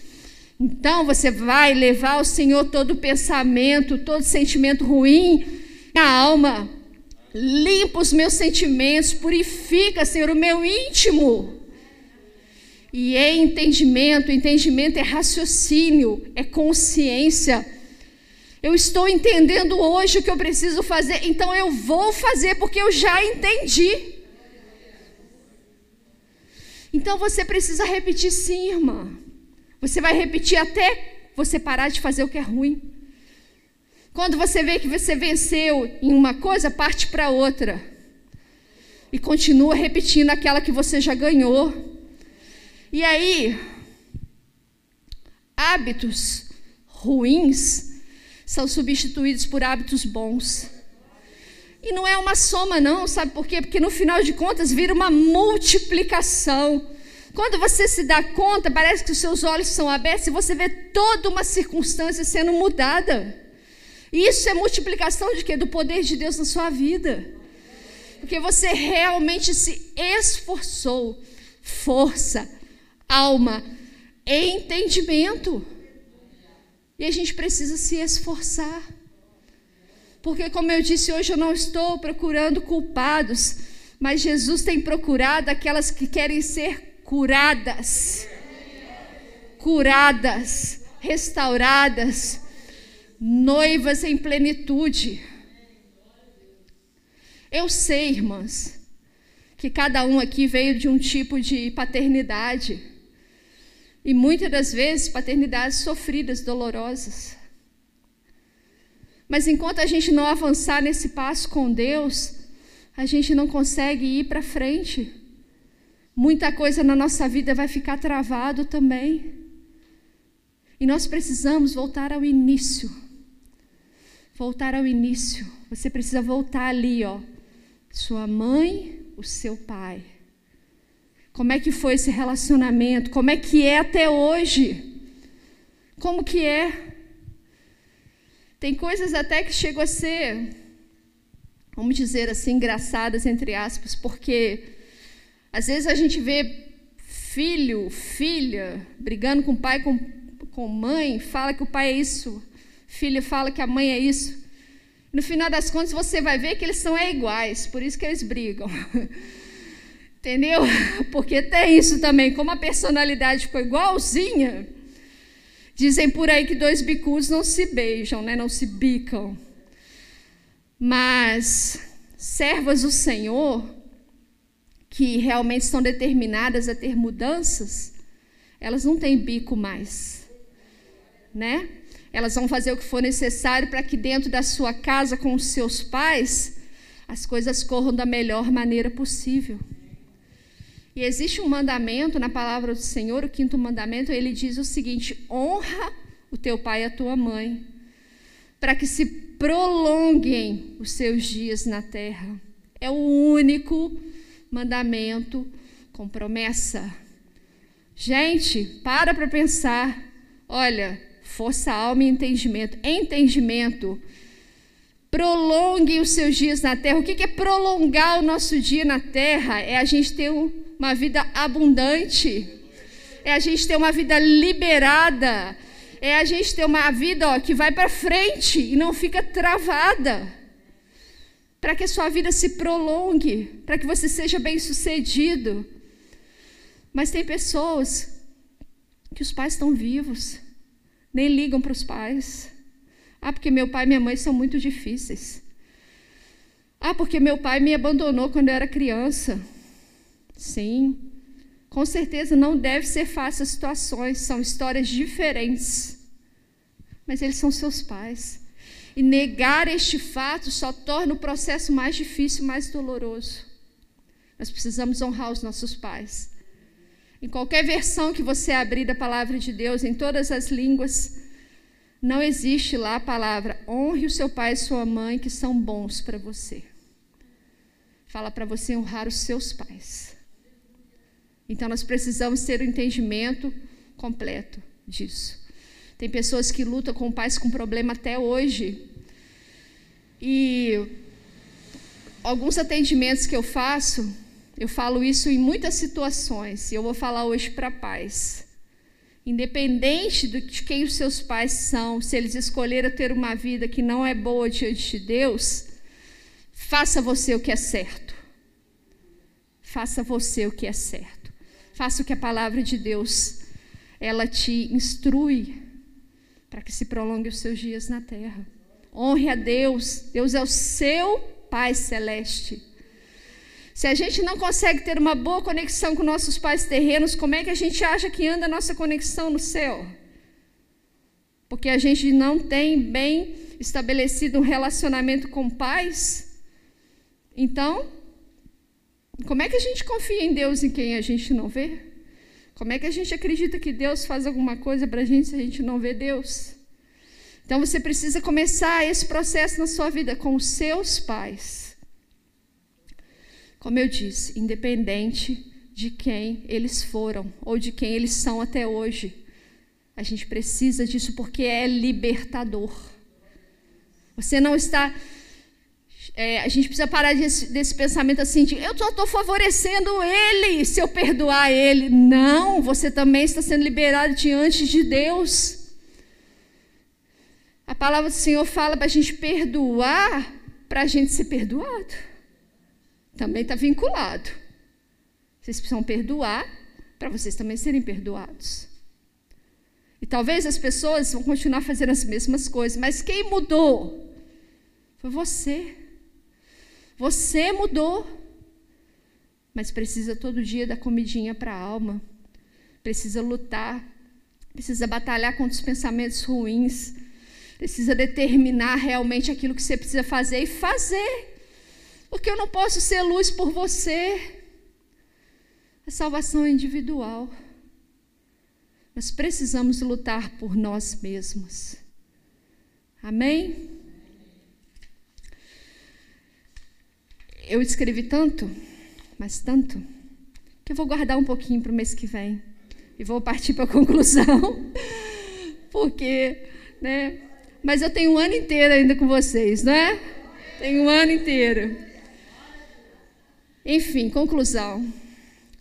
Então você vai levar ao Senhor todo pensamento, todo sentimento ruim na alma limpa os meus sentimentos, purifica, Senhor, o meu íntimo. E é entendimento, entendimento é raciocínio, é consciência. Eu estou entendendo hoje o que eu preciso fazer, então eu vou fazer porque eu já entendi. Então você precisa repetir sim, irmã. Você vai repetir até você parar de fazer o que é ruim. Quando você vê que você venceu em uma coisa, parte para outra. E continua repetindo aquela que você já ganhou. E aí, hábitos ruins são substituídos por hábitos bons. E não é uma soma, não, sabe por quê? Porque no final de contas vira uma multiplicação. Quando você se dá conta, parece que os seus olhos são abertos e você vê toda uma circunstância sendo mudada. Isso é multiplicação de quê? Do poder de Deus na sua vida. Porque você realmente se esforçou. Força, alma, entendimento. E a gente precisa se esforçar. Porque, como eu disse hoje, eu não estou procurando culpados, mas Jesus tem procurado aquelas que querem ser curadas. Curadas, restauradas, noivas em plenitude. Eu sei, irmãs, que cada um aqui veio de um tipo de paternidade. E muitas das vezes paternidades sofridas, dolorosas. Mas enquanto a gente não avançar nesse passo com Deus, a gente não consegue ir para frente. Muita coisa na nossa vida vai ficar travado também. E nós precisamos voltar ao início voltar ao início. Você precisa voltar ali, ó. Sua mãe, o seu pai. Como é que foi esse relacionamento? Como é que é até hoje? Como que é? Tem coisas até que chegam a ser, vamos dizer assim, engraçadas, entre aspas, porque às vezes a gente vê filho, filha, brigando com pai, com, com mãe, fala que o pai é isso, filho fala que a mãe é isso. No final das contas, você vai ver que eles são iguais, por isso que eles brigam. Entendeu? Porque tem isso também, como a personalidade ficou igualzinha. Dizem por aí que dois bicudos não se beijam, né? não se bicam. Mas servas do Senhor, que realmente estão determinadas a ter mudanças, elas não têm bico mais. Né? Elas vão fazer o que for necessário para que dentro da sua casa com os seus pais as coisas corram da melhor maneira possível. E existe um mandamento na palavra do Senhor, o quinto mandamento, ele diz o seguinte: honra o teu pai e a tua mãe. para que se prolonguem os seus dias na terra. É o único mandamento com promessa. Gente, para para pensar. Olha, força, alma e entendimento. Entendimento. Prolongue os seus dias na terra. O que é prolongar o nosso dia na terra? É a gente ter uma vida abundante. É a gente ter uma vida liberada. É a gente ter uma vida ó, que vai para frente e não fica travada. Para que a sua vida se prolongue, para que você seja bem sucedido. Mas tem pessoas que os pais estão vivos, nem ligam para os pais. Ah, porque meu pai e minha mãe são muito difíceis. Ah, porque meu pai me abandonou quando eu era criança. Sim, com certeza não deve ser fácil as situações, são histórias diferentes. Mas eles são seus pais. E negar este fato só torna o processo mais difícil, mais doloroso. Nós precisamos honrar os nossos pais. Em qualquer versão que você abrir da palavra de Deus, em todas as línguas, não existe lá a palavra honre o seu pai e sua mãe, que são bons para você. Fala para você honrar os seus pais. Então nós precisamos ter o um entendimento completo disso. Tem pessoas que lutam com pais com problema até hoje. E alguns atendimentos que eu faço, eu falo isso em muitas situações, e eu vou falar hoje para pais. Independente de quem os seus pais são, se eles escolheram ter uma vida que não é boa diante de Deus, faça você o que é certo. Faça você o que é certo. Faça o que a palavra de Deus ela te instrui para que se prolongue os seus dias na terra. Honre a Deus. Deus é o seu Pai celeste. Se a gente não consegue ter uma boa conexão com nossos pais terrenos, como é que a gente acha que anda a nossa conexão no céu? Porque a gente não tem bem estabelecido um relacionamento com pais. Então, como é que a gente confia em Deus em quem a gente não vê? Como é que a gente acredita que Deus faz alguma coisa para a gente se a gente não vê Deus? Então você precisa começar esse processo na sua vida com os seus pais. Como eu disse, independente de quem eles foram ou de quem eles são até hoje, a gente precisa disso porque é libertador. Você não está. É, a gente precisa parar desse, desse pensamento assim de eu só estou favorecendo ele se eu perdoar ele. Não, você também está sendo liberado diante de Deus. A palavra do Senhor fala para a gente perdoar, para a gente ser perdoado também está vinculado. Vocês precisam perdoar para vocês também serem perdoados. E talvez as pessoas vão continuar fazendo as mesmas coisas, mas quem mudou? Foi você. Você mudou. Mas precisa todo dia dar comidinha para a alma. Precisa lutar. Precisa batalhar contra os pensamentos ruins. Precisa determinar realmente aquilo que você precisa fazer e fazer. Porque eu não posso ser luz por você. A salvação é individual. Nós precisamos lutar por nós mesmos. Amém? Eu escrevi tanto, mas tanto, que eu vou guardar um pouquinho para o mês que vem. E vou partir para a conclusão. Porque, né? Mas eu tenho um ano inteiro ainda com vocês, não é? Tenho um ano inteiro. Enfim, conclusão.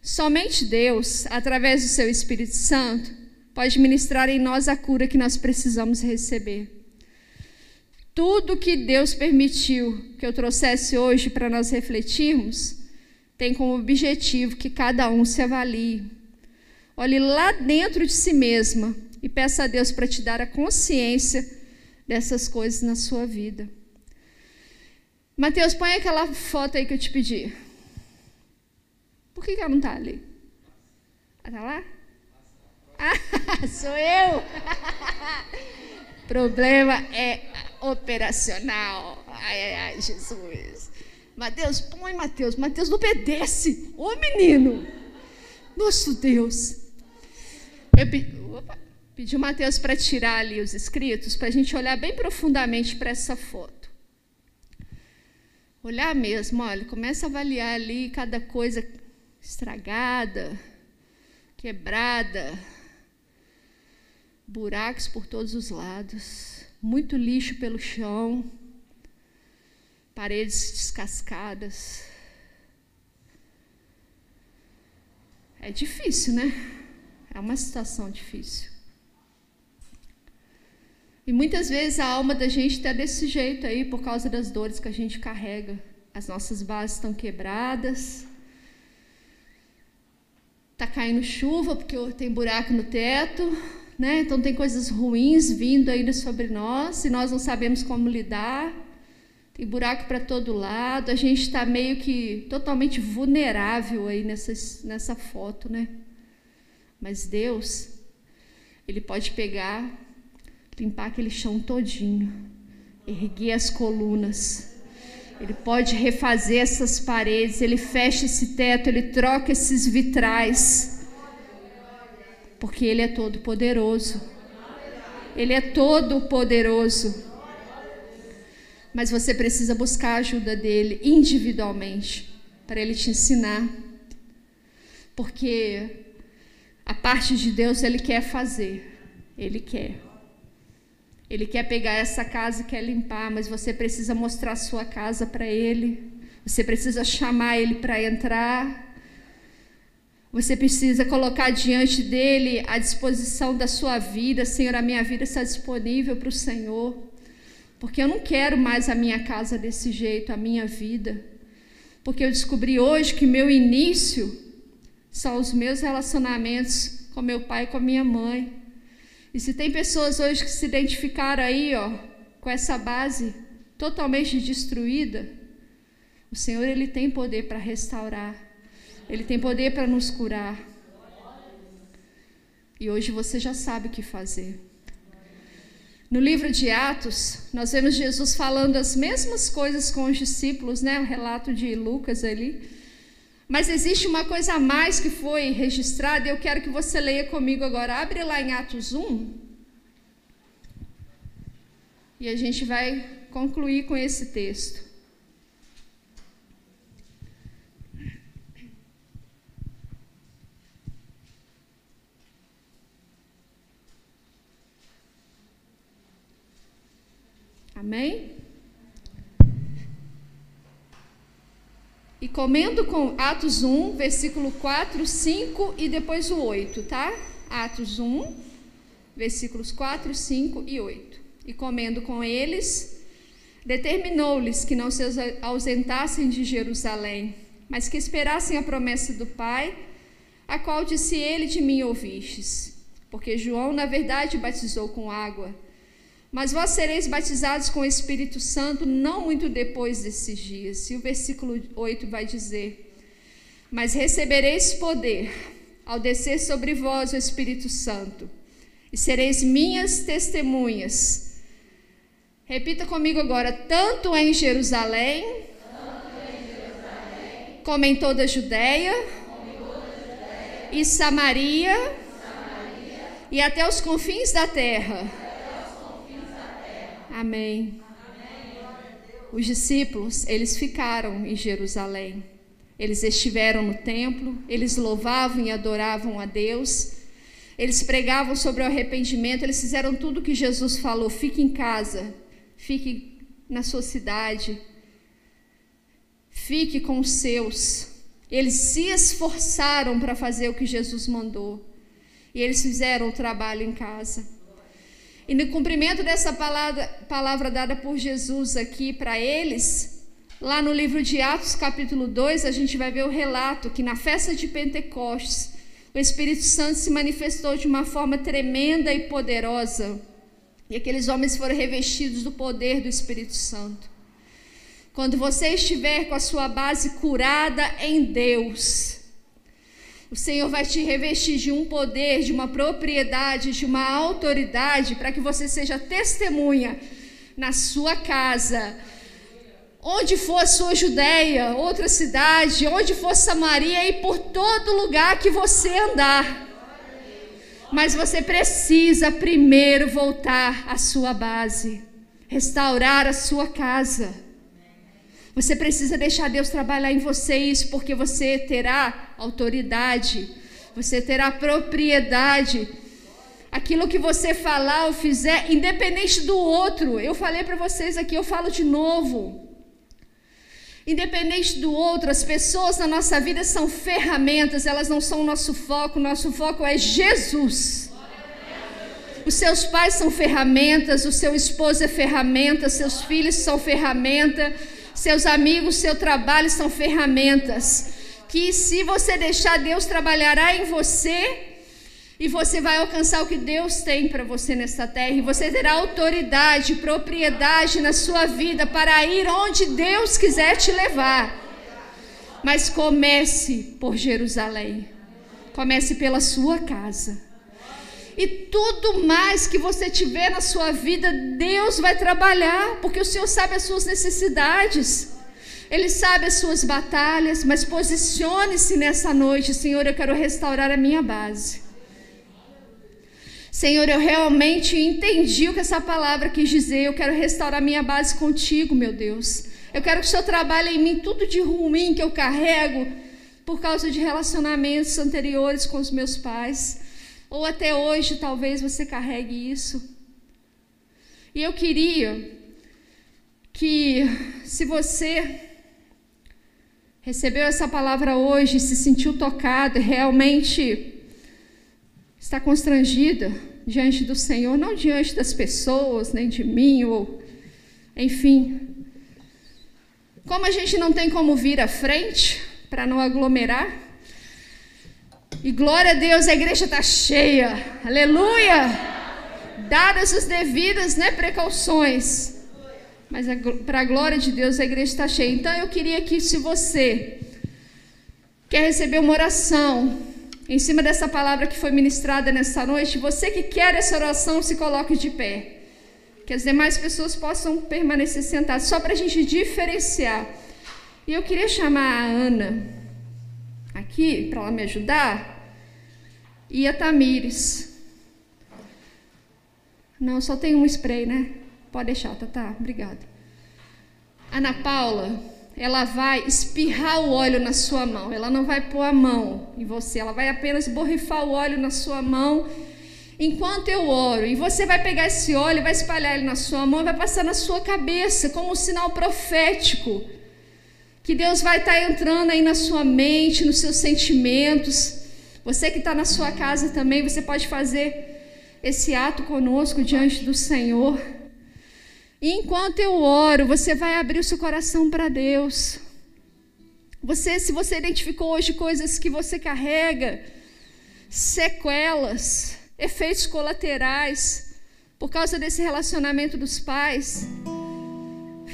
Somente Deus, através do seu Espírito Santo, pode ministrar em nós a cura que nós precisamos receber. Tudo que Deus permitiu que eu trouxesse hoje para nós refletirmos tem como objetivo que cada um se avalie. Olhe lá dentro de si mesma e peça a Deus para te dar a consciência dessas coisas na sua vida. Mateus, põe aquela foto aí que eu te pedi. Por que, que ela não está ali? Ela está lá? Ah, sou eu! Problema é operacional. Ai, ai, ai, Jesus. Mateus, põe Mateus. Mateus não obedece. Ô menino! Nosso Deus. Eu, opa, Pedi o Mateus para tirar ali os escritos, para a gente olhar bem profundamente para essa foto. Olhar mesmo, olha, começa a avaliar ali cada coisa estragada, quebrada, buracos por todos os lados, muito lixo pelo chão, paredes descascadas. É difícil, né? É uma situação difícil. E muitas vezes a alma da gente está desse jeito aí por causa das dores que a gente carrega. As nossas bases estão quebradas. Tá caindo chuva porque tem buraco no teto, né? Então tem coisas ruins vindo ainda sobre nós e nós não sabemos como lidar. Tem buraco para todo lado. A gente está meio que totalmente vulnerável aí nessa, nessa foto, né? Mas Deus, Ele pode pegar limpar aquele chão todinho, erguer as colunas. Ele pode refazer essas paredes, ele fecha esse teto, ele troca esses vitrais. Porque ele é todo poderoso. Ele é todo poderoso. Mas você precisa buscar a ajuda dele individualmente para ele te ensinar. Porque a parte de Deus ele quer fazer. Ele quer. Ele quer pegar essa casa e quer limpar, mas você precisa mostrar a sua casa para ele. Você precisa chamar ele para entrar. Você precisa colocar diante dele a disposição da sua vida. Senhor, a minha vida está disponível para o Senhor. Porque eu não quero mais a minha casa desse jeito, a minha vida. Porque eu descobri hoje que meu início são os meus relacionamentos com meu pai e com a minha mãe. E se tem pessoas hoje que se identificaram aí, ó, com essa base totalmente destruída, o Senhor ele tem poder para restaurar. Ele tem poder para nos curar. E hoje você já sabe o que fazer. No livro de Atos, nós vemos Jesus falando as mesmas coisas com os discípulos, né? O relato de Lucas ali. Mas existe uma coisa a mais que foi registrada e eu quero que você leia comigo agora. Abre lá em Atos 1. E a gente vai concluir com esse texto. Amém? E comendo com Atos 1, versículo 4, 5 e depois o 8, tá? Atos 1, versículos 4, 5 e 8. E comendo com eles, determinou-lhes que não se ausentassem de Jerusalém, mas que esperassem a promessa do Pai, a qual disse ele de mim ouvistes. Porque João, na verdade, batizou com água mas vós sereis batizados com o Espírito Santo não muito depois desses dias. E o versículo 8 vai dizer: Mas recebereis poder ao descer sobre vós o Espírito Santo, e sereis minhas testemunhas. Repita comigo agora: tanto em Jerusalém, como em toda a Judéia, e Samaria, Samaria e até os confins da terra. Amém. Os discípulos, eles ficaram em Jerusalém. Eles estiveram no templo, eles louvavam e adoravam a Deus. Eles pregavam sobre o arrependimento, eles fizeram tudo o que Jesus falou: fique em casa, fique na sua cidade, fique com os seus. Eles se esforçaram para fazer o que Jesus mandou. E eles fizeram o trabalho em casa. E no cumprimento dessa palavra, palavra dada por Jesus aqui para eles, lá no livro de Atos, capítulo 2, a gente vai ver o relato que na festa de Pentecostes, o Espírito Santo se manifestou de uma forma tremenda e poderosa. E aqueles homens foram revestidos do poder do Espírito Santo. Quando você estiver com a sua base curada em Deus, o Senhor vai te revestir de um poder, de uma propriedade, de uma autoridade, para que você seja testemunha na sua casa, onde for a sua Judéia, outra cidade, onde for Samaria e por todo lugar que você andar. Mas você precisa primeiro voltar à sua base, restaurar a sua casa. Você precisa deixar Deus trabalhar em você isso, porque você terá autoridade, você terá propriedade. Aquilo que você falar ou fizer, independente do outro, eu falei para vocês aqui, eu falo de novo. Independente do outro, as pessoas na nossa vida são ferramentas, elas não são o nosso foco, nosso foco é Jesus. Os seus pais são ferramentas, o seu esposo é ferramenta, seus filhos são ferramenta, seus amigos, seu trabalho são ferramentas. Que se você deixar Deus trabalhará em você, e você vai alcançar o que Deus tem para você nesta terra. E você terá autoridade, propriedade na sua vida para ir onde Deus quiser te levar. Mas comece por Jerusalém. Comece pela sua casa. E tudo mais que você tiver na sua vida, Deus vai trabalhar, porque o Senhor sabe as suas necessidades. Ele sabe as suas batalhas, mas posicione-se nessa noite, Senhor, eu quero restaurar a minha base. Senhor, eu realmente entendi o que essa palavra quis dizer. Eu quero restaurar minha base contigo, meu Deus. Eu quero que o Senhor trabalhe em mim tudo de ruim que eu carrego por causa de relacionamentos anteriores com os meus pais. Ou até hoje, talvez você carregue isso. E eu queria que, se você recebeu essa palavra hoje, se sentiu tocado, realmente está constrangida diante do Senhor, não diante das pessoas, nem de mim, ou enfim. Como a gente não tem como vir à frente para não aglomerar, e glória a Deus, a igreja está cheia, aleluia! Dadas as devidas né, precauções, mas para a glória de Deus a igreja está cheia. Então eu queria que, se você quer receber uma oração, em cima dessa palavra que foi ministrada nessa noite, você que quer essa oração, se coloque de pé. Que as demais pessoas possam permanecer sentadas, só para a gente diferenciar. E eu queria chamar a Ana aqui, para ela me ajudar, e a Tamires. Não, só tem um spray, né? Pode deixar, tá, tá. Obrigada. Ana Paula, ela vai espirrar o óleo na sua mão. Ela não vai pôr a mão em você, ela vai apenas borrifar o óleo na sua mão enquanto eu oro. E você vai pegar esse óleo, vai espalhar ele na sua mão vai passar na sua cabeça como um sinal profético. Que Deus vai estar entrando aí na sua mente, nos seus sentimentos. Você que está na sua casa também, você pode fazer esse ato conosco diante do Senhor. E enquanto eu oro, você vai abrir o seu coração para Deus. Você, se você identificou hoje coisas que você carrega, sequelas, efeitos colaterais, por causa desse relacionamento dos pais,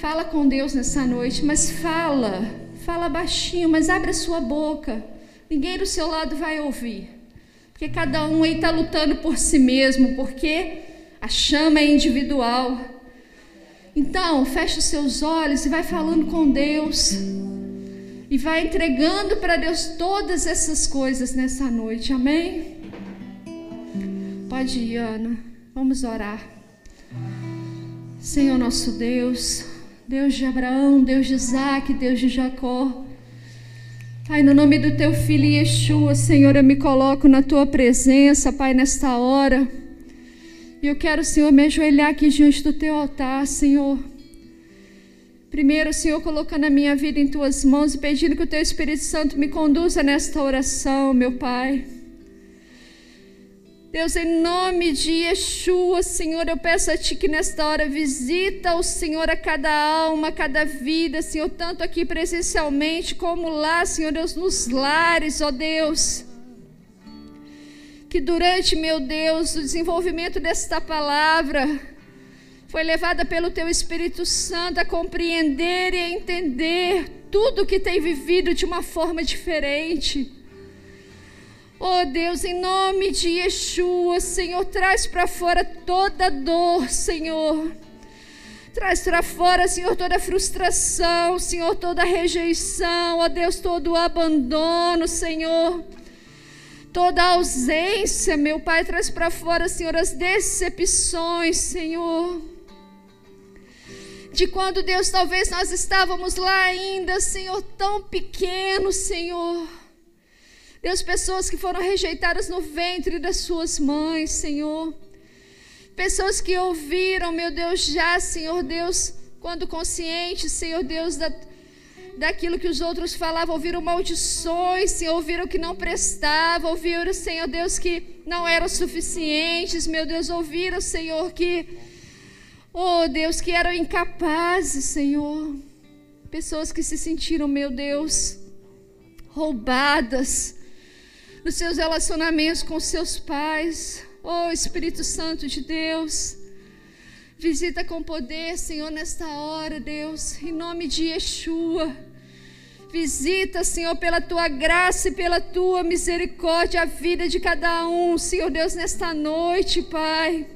fala com Deus nessa noite, mas fala, fala baixinho, mas abre a sua boca. Ninguém do seu lado vai ouvir, porque cada um aí está lutando por si mesmo, porque a chama é individual. Então, fecha os seus olhos e vai falando com Deus. E vai entregando para Deus todas essas coisas nessa noite. Amém? Pode ir, Ana. Vamos orar. Senhor nosso Deus, Deus de Abraão, Deus de Isaac, Deus de Jacó. Pai, no nome do teu filho Yeshua, Senhor, eu me coloco na tua presença, Pai, nesta hora. E eu quero, Senhor, me ajoelhar aqui diante do teu altar, Senhor. Primeiro, Senhor, colocando a minha vida em tuas mãos e pedindo que o teu Espírito Santo me conduza nesta oração, meu Pai. Deus, em nome de Yeshua, Senhor, eu peço a Ti que nesta hora visita o Senhor a cada alma, a cada vida, Senhor, tanto aqui presencialmente como lá, Senhor Deus, nos lares, ó Deus que durante, meu Deus, o desenvolvimento desta palavra foi levada pelo Teu Espírito Santo a compreender e a entender tudo que tem vivido de uma forma diferente. Oh Deus, em nome de Yeshua, Senhor, traz para fora toda dor, Senhor. Traz para fora, Senhor, toda frustração, Senhor, toda rejeição, ó Deus, todo abandono, Senhor. Toda ausência, meu Pai, traz para fora, Senhor, as decepções, Senhor. De quando, Deus, talvez nós estávamos lá ainda, Senhor, tão pequenos, Senhor. Deus, pessoas que foram rejeitadas no ventre das suas mães, Senhor. Pessoas que ouviram, meu Deus, já, Senhor Deus, quando conscientes, Senhor Deus, da, daquilo que os outros falavam, ouviram maldições, Senhor, ouviram que não prestava, ouviram, Senhor Deus, que não eram suficientes, meu Deus, ouviram, Senhor, que, oh Deus, que eram incapazes, Senhor. Pessoas que se sentiram, meu Deus, roubadas nos seus relacionamentos com seus pais, Oh Espírito Santo de Deus, visita com poder, Senhor, nesta hora, Deus, em nome de Yeshua. Visita, Senhor, pela tua graça e pela tua misericórdia a vida de cada um, Senhor Deus, nesta noite, Pai.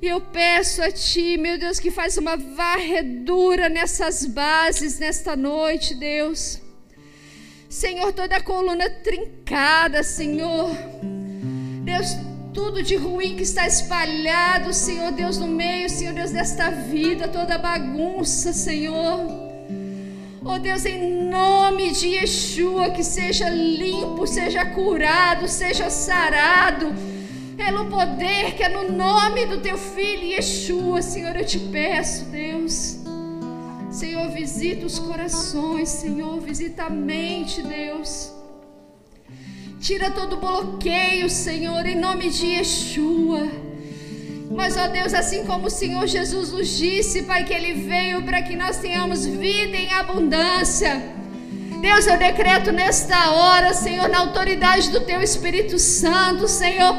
E eu peço a Ti, meu Deus, que faz uma varredura nessas bases nesta noite, Deus. Senhor, toda a coluna trincada, Senhor. Deus, tudo de ruim que está espalhado, Senhor Deus, no meio, Senhor Deus, desta vida, toda bagunça, Senhor. Oh Deus, em nome de Yeshua, que seja limpo, seja curado, seja sarado, pelo poder que é no nome do teu filho Yeshua, Senhor, eu te peço, Deus. Senhor, visita os corações, Senhor, visita a mente, Deus. Tira todo bloqueio, Senhor, em nome de Yeshua. Mas, ó Deus, assim como o Senhor Jesus nos disse, Pai, que Ele veio para que nós tenhamos vida em abundância. Deus, eu decreto nesta hora, Senhor, na autoridade do Teu Espírito Santo, Senhor,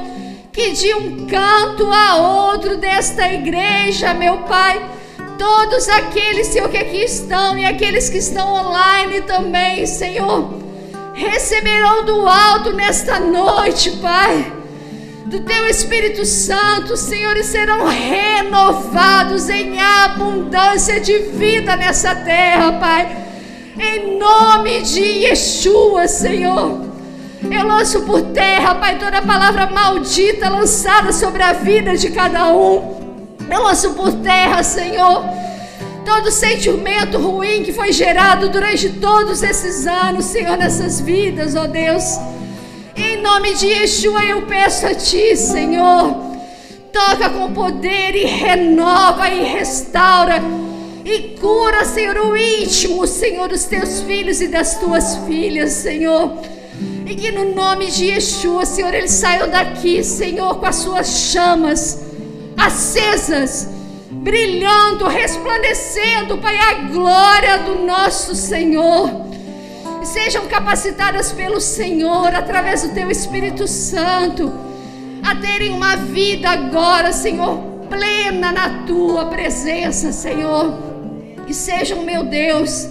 que de um canto a outro desta igreja, meu Pai, todos aqueles, Senhor, que aqui estão e aqueles que estão online também, Senhor receberão do alto nesta noite, Pai, do Teu Espírito Santo, Senhor, e serão renovados em abundância de vida nessa terra, Pai. Em nome de Yeshua, Senhor. Eu lanço por terra, Pai, toda palavra maldita lançada sobre a vida de cada um. Eu lanço por terra, Senhor todo sentimento ruim que foi gerado durante todos esses anos, Senhor, nessas vidas, ó Deus. Em nome de Yeshua eu peço a Ti, Senhor, toca com poder e renova e restaura e cura, Senhor, o íntimo, Senhor, dos Teus filhos e das Tuas filhas, Senhor. E que no nome de Yeshua, Senhor, eles saiam daqui, Senhor, com as suas chamas acesas brilhando, resplandecendo, Pai, a glória do nosso Senhor. Sejam capacitadas pelo Senhor, através do Teu Espírito Santo, a terem uma vida agora, Senhor, plena na Tua presença, Senhor. E sejam, meu Deus,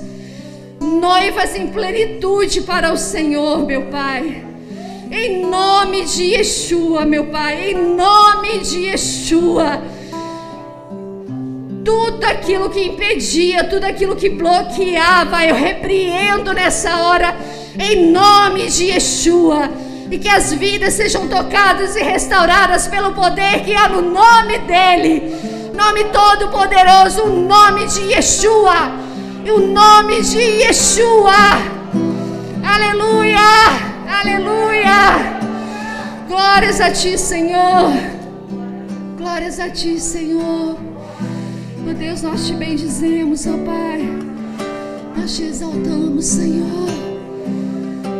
noivas em plenitude para o Senhor, meu Pai. Em nome de Yeshua, meu Pai, em nome de Yeshua tudo aquilo que impedia, tudo aquilo que bloqueava, eu repreendo nessa hora, em nome de Yeshua. E que as vidas sejam tocadas e restauradas pelo poder que há no nome dEle. Nome todo poderoso, o nome de Yeshua. E o nome de Yeshua. Aleluia, aleluia. Glórias a Ti, Senhor. Glórias a Ti, Senhor. Meu Deus, nós te bendizemos, ó Pai. Nós te exaltamos, Senhor.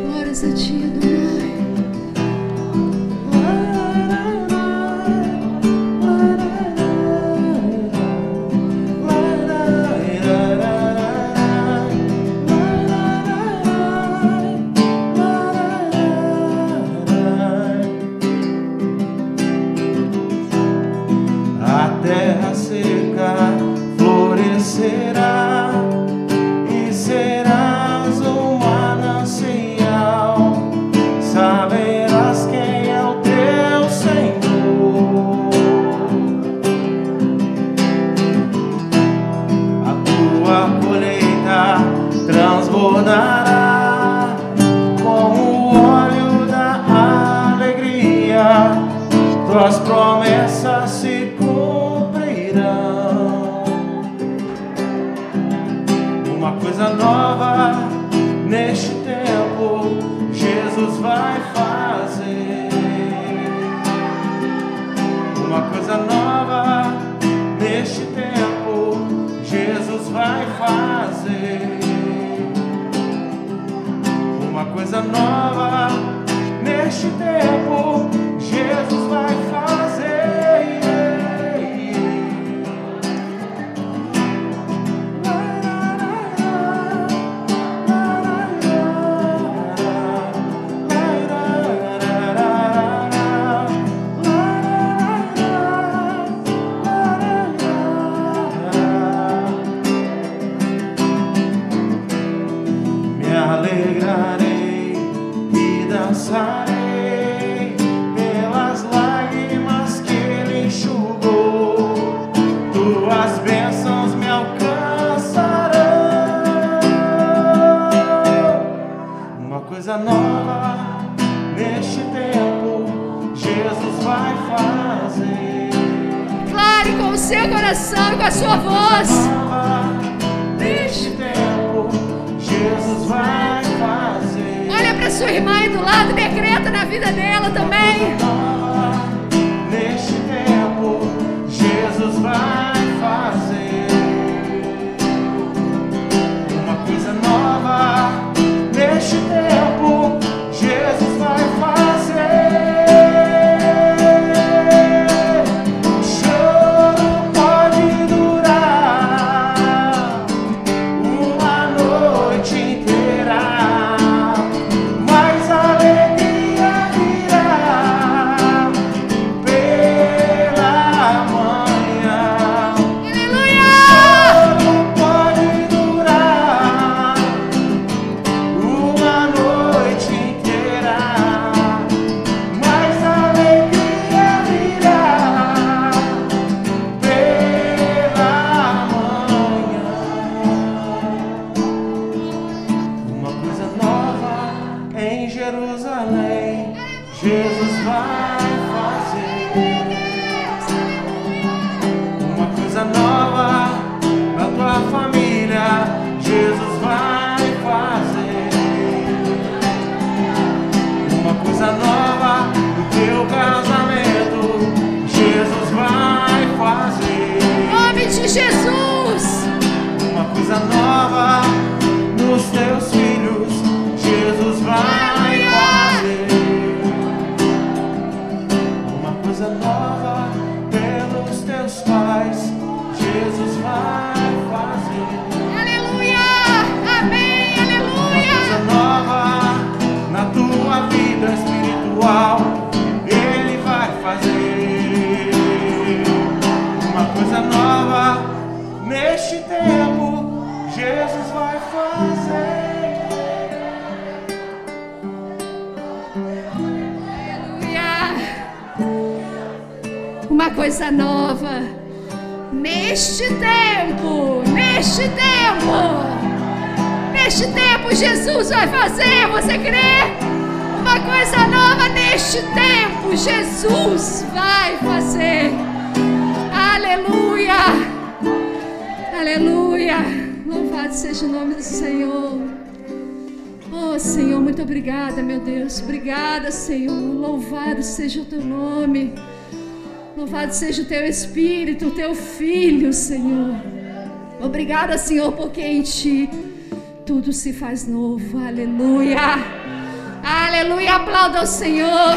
Glórias a Ti, Adonai. Coisa nova neste tempo, coisa nova nos teus filhos, Jesus vai fazer. Uma coisa nova pelos teus pais, Jesus vai fazer. Aleluia! Amém! Uma coisa Aleluia! nova na tua vida espiritual, Ele vai fazer. Uma coisa nova neste tempo, coisa nova neste tempo, neste tempo, neste tempo Jesus vai fazer, você crê? Uma coisa nova neste tempo, Jesus vai fazer. Aleluia! Aleluia! Louvado seja o nome do Senhor. Oh Senhor, muito obrigada, meu Deus. Obrigada, Senhor. Louvado seja o teu nome. Louvado seja o teu Espírito, o teu Filho, Senhor. Obrigada, Senhor, porque em ti tudo se faz novo. Aleluia. Aleluia. Aplauda o Senhor.